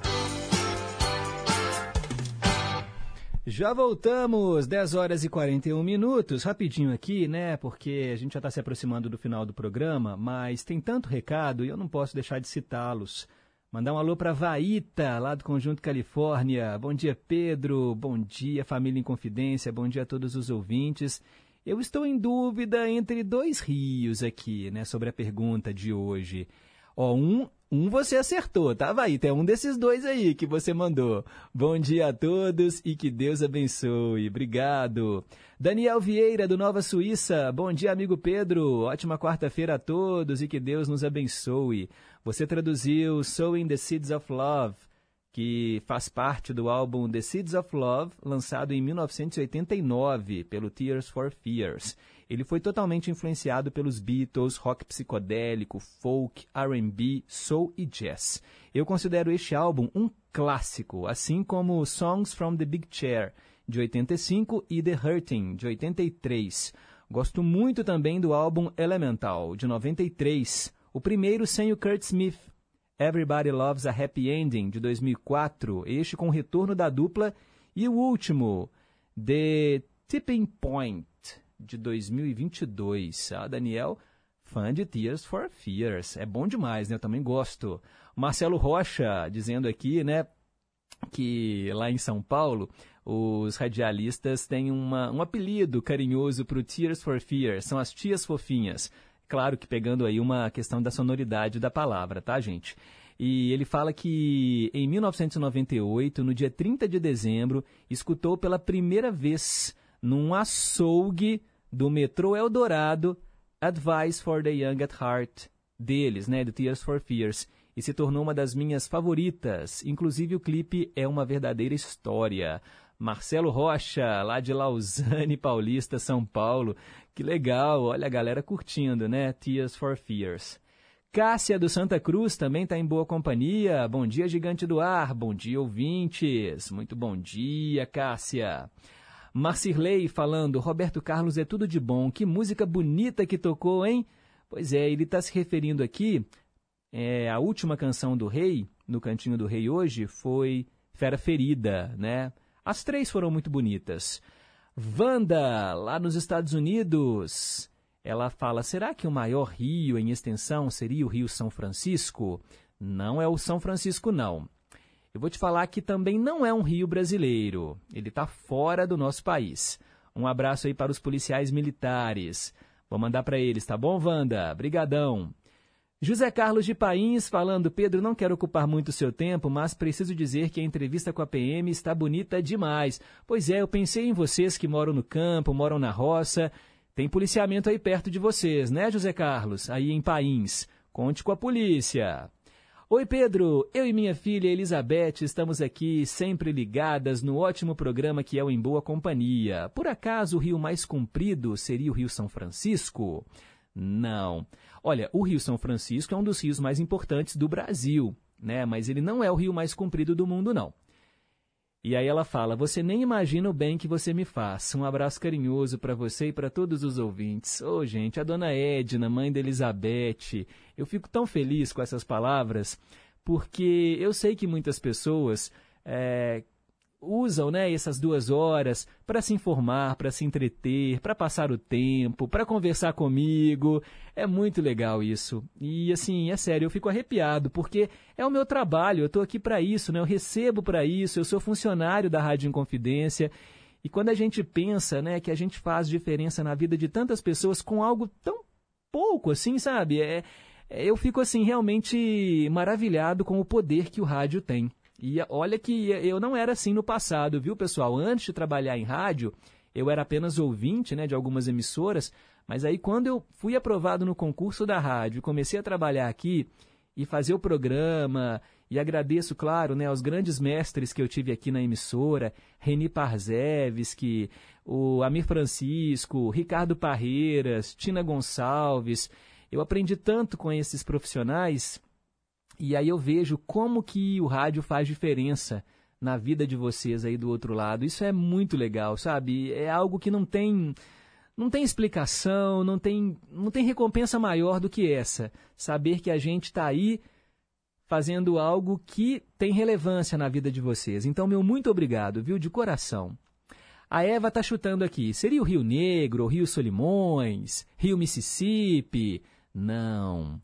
Já voltamos, 10 horas e 41 minutos, rapidinho aqui, né? Porque a gente já está se aproximando do final do programa, mas tem tanto recado e eu não posso deixar de citá-los. Mandar um alô para Vaíta, lá do Conjunto Califórnia. Bom dia, Pedro. Bom dia, família em confidência. Bom dia a todos os ouvintes. Eu estou em dúvida entre dois rios aqui, né, sobre a pergunta de hoje. Ó, um um você acertou, tá, Vai? Tem um desses dois aí que você mandou. Bom dia a todos e que Deus abençoe. Obrigado. Daniel Vieira, do Nova Suíça. Bom dia, amigo Pedro. Ótima quarta-feira a todos e que Deus nos abençoe. Você traduziu Sowing the Seeds of Love, que faz parte do álbum The Seeds of Love, lançado em 1989 pelo Tears for Fears. Ele foi totalmente influenciado pelos Beatles, rock psicodélico, folk, R&B, soul e jazz. Eu considero este álbum um clássico, assim como Songs from the Big Chair, de 85, e The Hurting, de 83. Gosto muito também do álbum Elemental, de 93, o primeiro sem o Kurt Smith. Everybody Loves a Happy Ending, de 2004, este com o retorno da dupla. E o último, The Tipping Point, de 2022. Ah, Daniel, fã de Tears for Fears. É bom demais, né? Eu também gosto. Marcelo Rocha dizendo aqui, né, que lá em São Paulo os radialistas têm uma, um apelido carinhoso para o Tears for Fears, são as tias fofinhas. Claro que pegando aí uma questão da sonoridade da palavra, tá, gente? E ele fala que em 1998, no dia 30 de dezembro, escutou pela primeira vez num açougue do metrô Eldorado, Advice for the Young at Heart, deles, né, do Tears for Fears, e se tornou uma das minhas favoritas. Inclusive o clipe é uma verdadeira história. Marcelo Rocha, lá de Lausanne <laughs> Paulista, São Paulo. Que legal, olha a galera curtindo, né? Tears for Fears. Cássia do Santa Cruz também está em boa companhia. Bom dia, gigante do ar. Bom dia, ouvintes. Muito bom dia, Cássia. Marcirley falando, Roberto Carlos é tudo de bom, que música bonita que tocou, hein? Pois é, ele está se referindo aqui, é, a última canção do Rei, no Cantinho do Rei hoje, foi Fera Ferida, né? As três foram muito bonitas. Wanda, lá nos Estados Unidos, ela fala, será que o maior rio em extensão seria o Rio São Francisco? Não é o São Francisco, não. Eu vou te falar que também não é um rio brasileiro. Ele está fora do nosso país. Um abraço aí para os policiais militares. Vou mandar para eles, tá bom, Wanda? Brigadão. José Carlos de Pains falando, Pedro, não quero ocupar muito seu tempo, mas preciso dizer que a entrevista com a PM está bonita demais. Pois é, eu pensei em vocês que moram no campo, moram na roça. Tem policiamento aí perto de vocês, né, José Carlos? Aí em Pains. Conte com a polícia. Oi, Pedro. Eu e minha filha Elizabeth estamos aqui sempre ligadas no ótimo programa que é o Em Boa Companhia. Por acaso o rio mais comprido seria o Rio São Francisco? Não. Olha, o Rio São Francisco é um dos rios mais importantes do Brasil, né? Mas ele não é o rio mais comprido do mundo, não. E aí ela fala: Você nem imagina o bem que você me faz. Um abraço carinhoso para você e para todos os ouvintes. Ô, oh, gente, a dona Edna, mãe da Elizabeth, eu fico tão feliz com essas palavras, porque eu sei que muitas pessoas é, usam né, essas duas horas para se informar, para se entreter, para passar o tempo, para conversar comigo. É muito legal isso. E assim, é sério, eu fico arrepiado, porque é o meu trabalho, eu estou aqui para isso, né? eu recebo para isso, eu sou funcionário da Rádio Inconfidência. E quando a gente pensa né, que a gente faz diferença na vida de tantas pessoas com algo tão pouco assim, sabe? É, é eu fico assim realmente maravilhado com o poder que o rádio tem. E olha que eu não era assim no passado, viu, pessoal? Antes de trabalhar em rádio, eu era apenas ouvinte né, de algumas emissoras, mas aí quando eu fui aprovado no concurso da rádio, comecei a trabalhar aqui e fazer o programa, e agradeço, claro, né, aos grandes mestres que eu tive aqui na emissora, Reni Parzevski, o Amir Francisco, Ricardo Parreiras, Tina Gonçalves. Eu aprendi tanto com esses profissionais e aí eu vejo como que o rádio faz diferença na vida de vocês aí do outro lado. Isso é muito legal, sabe? É algo que não tem não tem explicação, não tem não tem recompensa maior do que essa. Saber que a gente está aí fazendo algo que tem relevância na vida de vocês. Então, meu muito obrigado, viu, de coração. A Eva está chutando aqui. Seria o Rio Negro, o Rio Solimões, Rio Mississippi? Não.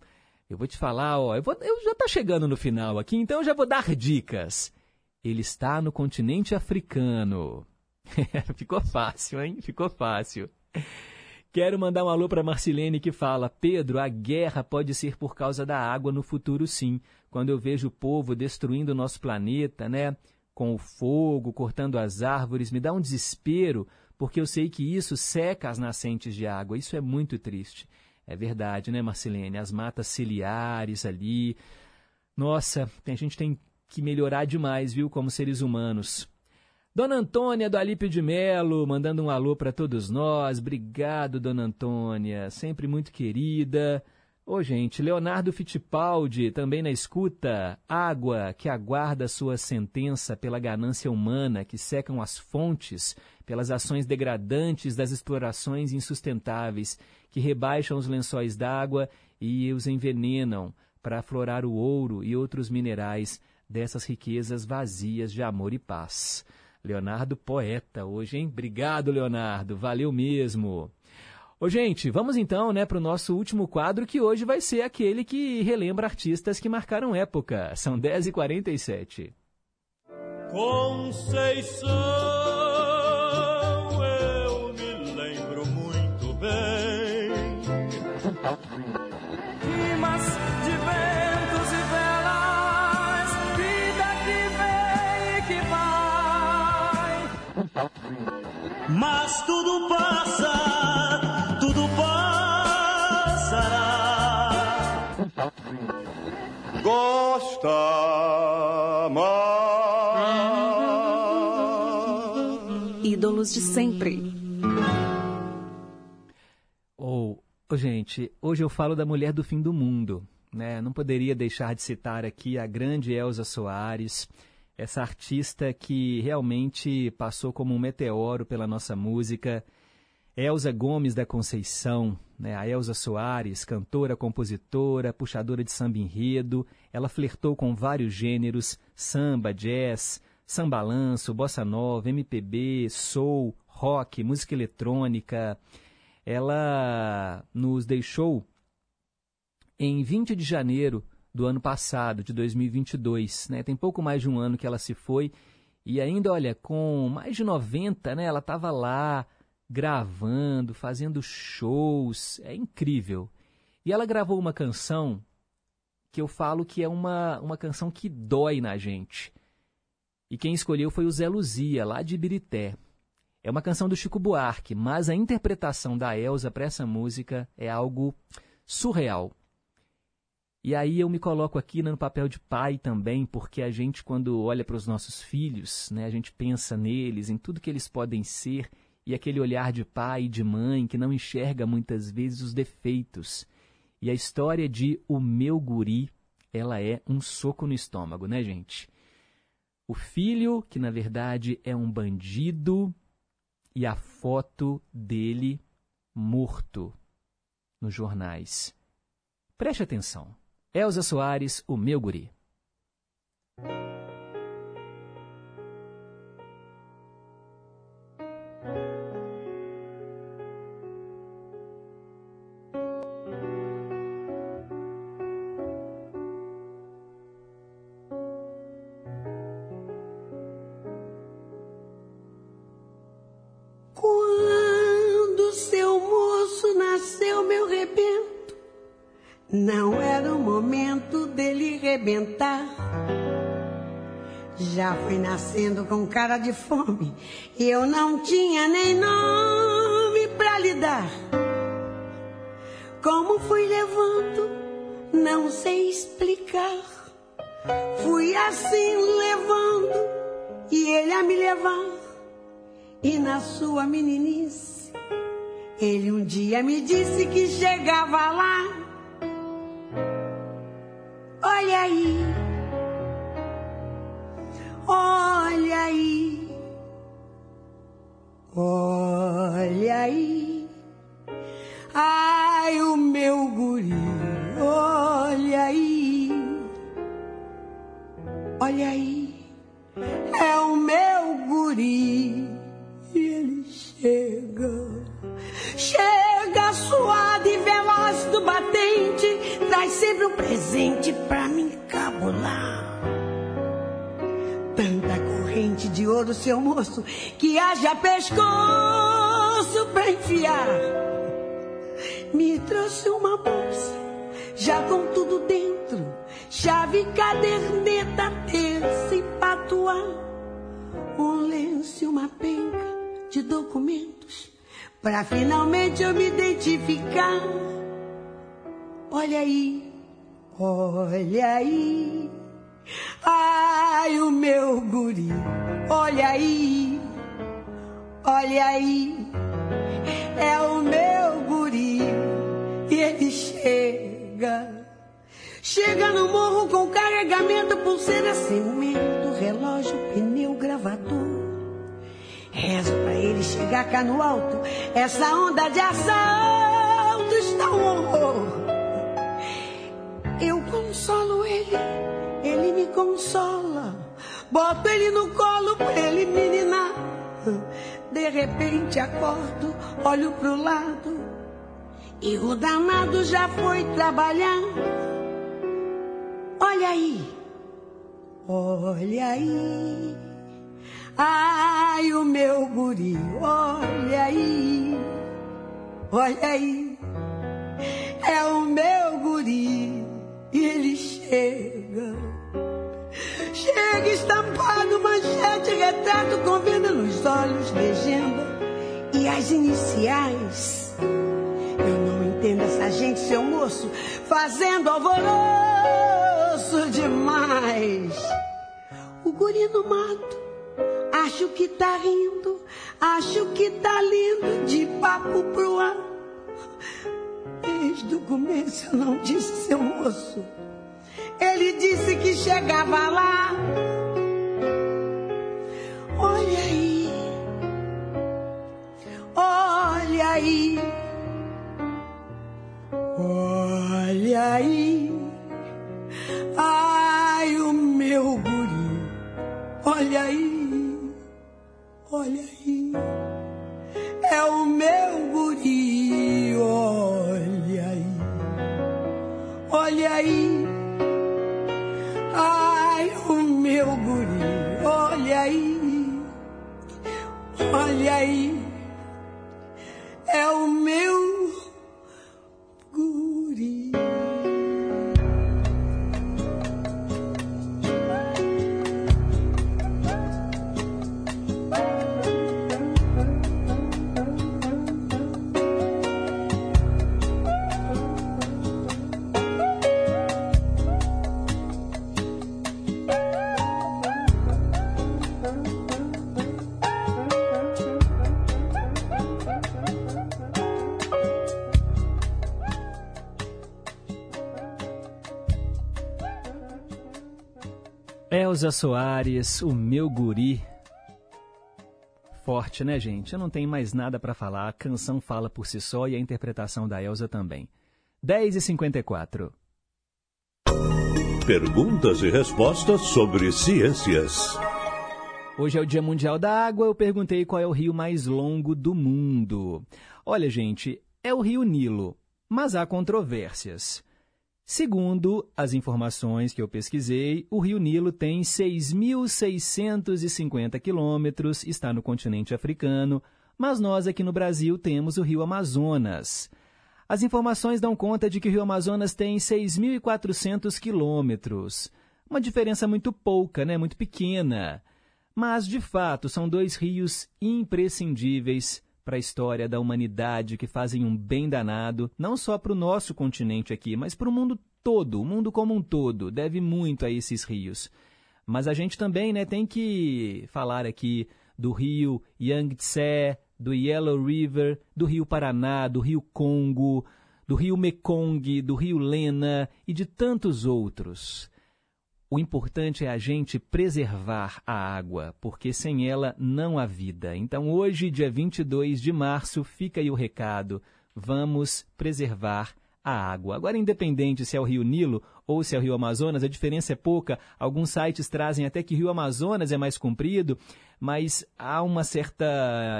Eu vou te falar, ó, eu, vou, eu já está chegando no final aqui, então eu já vou dar dicas. Ele está no continente africano. <laughs> Ficou fácil, hein? Ficou fácil. Quero mandar um alô para Marcilene que fala: Pedro, a guerra pode ser por causa da água no futuro, sim. Quando eu vejo o povo destruindo o nosso planeta, né? Com o fogo, cortando as árvores, me dá um desespero, porque eu sei que isso seca as nascentes de água. Isso é muito triste. É verdade, né, Marcilene? As matas ciliares ali. Nossa, a gente tem que melhorar demais, viu, como seres humanos. Dona Antônia do Alípio de Melo, mandando um alô para todos nós. Obrigado, Dona Antônia, sempre muito querida. Ô, oh, gente, Leonardo Fittipaldi, também na escuta. Água que aguarda sua sentença pela ganância humana, que secam as fontes, pelas ações degradantes das explorações insustentáveis, que rebaixam os lençóis d'água e os envenenam para aflorar o ouro e outros minerais dessas riquezas vazias de amor e paz. Leonardo Poeta hoje, hein? Obrigado, Leonardo. Valeu mesmo. Ô, gente, vamos então né, para o nosso último quadro, que hoje vai ser aquele que relembra artistas que marcaram época. São 10h47. Conceição, eu me lembro muito bem. Rimas de ventos e velas, vida que vem e que vai. Mas tudo passa, Gosta mais. Ídolos de sempre. Ou, oh, gente, hoje eu falo da mulher do fim do mundo. Né? Não poderia deixar de citar aqui a grande Elza Soares, essa artista que realmente passou como um meteoro pela nossa música. Elza Gomes da Conceição, né? a Elza Soares, cantora, compositora, puxadora de samba enredo. Ela flertou com vários gêneros: samba, jazz, sambalanço, bossa nova, MPB, soul, rock, música eletrônica. Ela nos deixou em 20 de janeiro do ano passado, de 2022. Né? Tem pouco mais de um ano que ela se foi. E ainda, olha, com mais de 90, né? ela estava lá gravando, fazendo shows. É incrível. E ela gravou uma canção que eu falo que é uma, uma canção que dói na gente. E quem escolheu foi o Zé Luzia, lá de Ibirité. É uma canção do Chico Buarque, mas a interpretação da Elsa para essa música é algo surreal. E aí eu me coloco aqui no papel de pai também, porque a gente, quando olha para os nossos filhos, né, a gente pensa neles, em tudo que eles podem ser, e aquele olhar de pai e de mãe que não enxerga muitas vezes os defeitos. E a história de O Meu Guri, ela é um soco no estômago, né, gente? O filho, que na verdade é um bandido, e a foto dele morto nos jornais. Preste atenção. Elza Soares, o meu guri. Quando Foi nascendo com cara de fome e eu não tinha nem nome pra lhe dar. Como fui levando, não sei explicar. Fui assim levando e ele a me levar. E na sua meninice, ele um dia me disse que chegava lá. Olha aí, aí, ai o meu guri, olha aí, olha aí, é o meu guri, e ele chega, chega suado e veloz do batente, traz sempre um presente pra me encabular de ouro, seu moço, que haja pescoço pra enfiar. Me trouxe uma bolsa, já com tudo dentro, chave, caderneta, terça e patuá. Um lenço e uma penca de documentos Pra finalmente eu me identificar. Olha aí, olha aí. Ai, o meu guri. Olha aí, olha aí. É o meu guri. E ele chega. Chega no morro com carregamento, pulseira, cimento, relógio, pneu, gravador. Rezo pra ele chegar cá no alto. Essa onda de assalto está um horror. Eu consolo ele, ele me consola. Boto ele no colo pra ele me ninar. De repente acordo, olho pro lado. E o danado já foi trabalhar. Olha aí, olha aí. Ai, o meu guri, olha aí, olha aí, é o meu guri, ele chega. Chega estampado, manchete, retrato com venda nos olhos, legenda e as iniciais. Eu não entendo essa gente, seu moço, fazendo alvoroço demais. O guri no mato Acho que tá rindo, acho que tá lindo de papo pro ar. Desde o começo eu não disse seu moço. Ele disse que chegava lá. Olha aí, olha aí, Elza Soares, o meu guri. Forte, né, gente? Eu não tenho mais nada para falar. A canção fala por si só e a interpretação da Elza também. 10h54. Perguntas e respostas sobre ciências. Hoje é o Dia Mundial da Água. Eu perguntei qual é o rio mais longo do mundo. Olha, gente, é o rio Nilo, mas há controvérsias. Segundo as informações que eu pesquisei, o Rio Nilo tem 6.650 quilômetros, está no continente africano, mas nós aqui no Brasil temos o Rio Amazonas. As informações dão conta de que o Rio Amazonas tem 6.400 quilômetros. Uma diferença muito pouca, né? muito pequena. Mas, de fato, são dois rios imprescindíveis para a história da humanidade que fazem um bem danado, não só para o nosso continente aqui, mas para o mundo todo, o mundo como um todo, deve muito a esses rios. Mas a gente também né, tem que falar aqui do rio Yangtze, do Yellow River, do rio Paraná, do rio Congo, do rio Mekong, do rio Lena e de tantos outros. O importante é a gente preservar a água, porque sem ela não há vida. Então, hoje, dia 22 de março, fica aí o recado: vamos preservar a água. Agora, independente se é o Rio Nilo ou se é o Rio Amazonas, a diferença é pouca. Alguns sites trazem até que o Rio Amazonas é mais comprido, mas há uma certa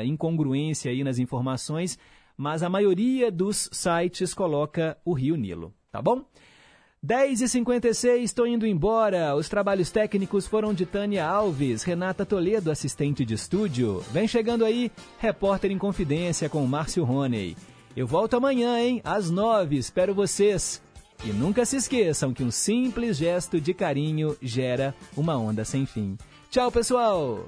incongruência aí nas informações. mas a maioria dos sites coloca o Rio Nilo, tá bom? 10h56, estou indo embora. Os trabalhos técnicos foram de Tânia Alves, Renata Toledo, assistente de estúdio. Vem chegando aí, repórter em confidência com Márcio Roney. Eu volto amanhã, hein? Às 9 espero vocês. E nunca se esqueçam que um simples gesto de carinho gera uma onda sem fim. Tchau, pessoal!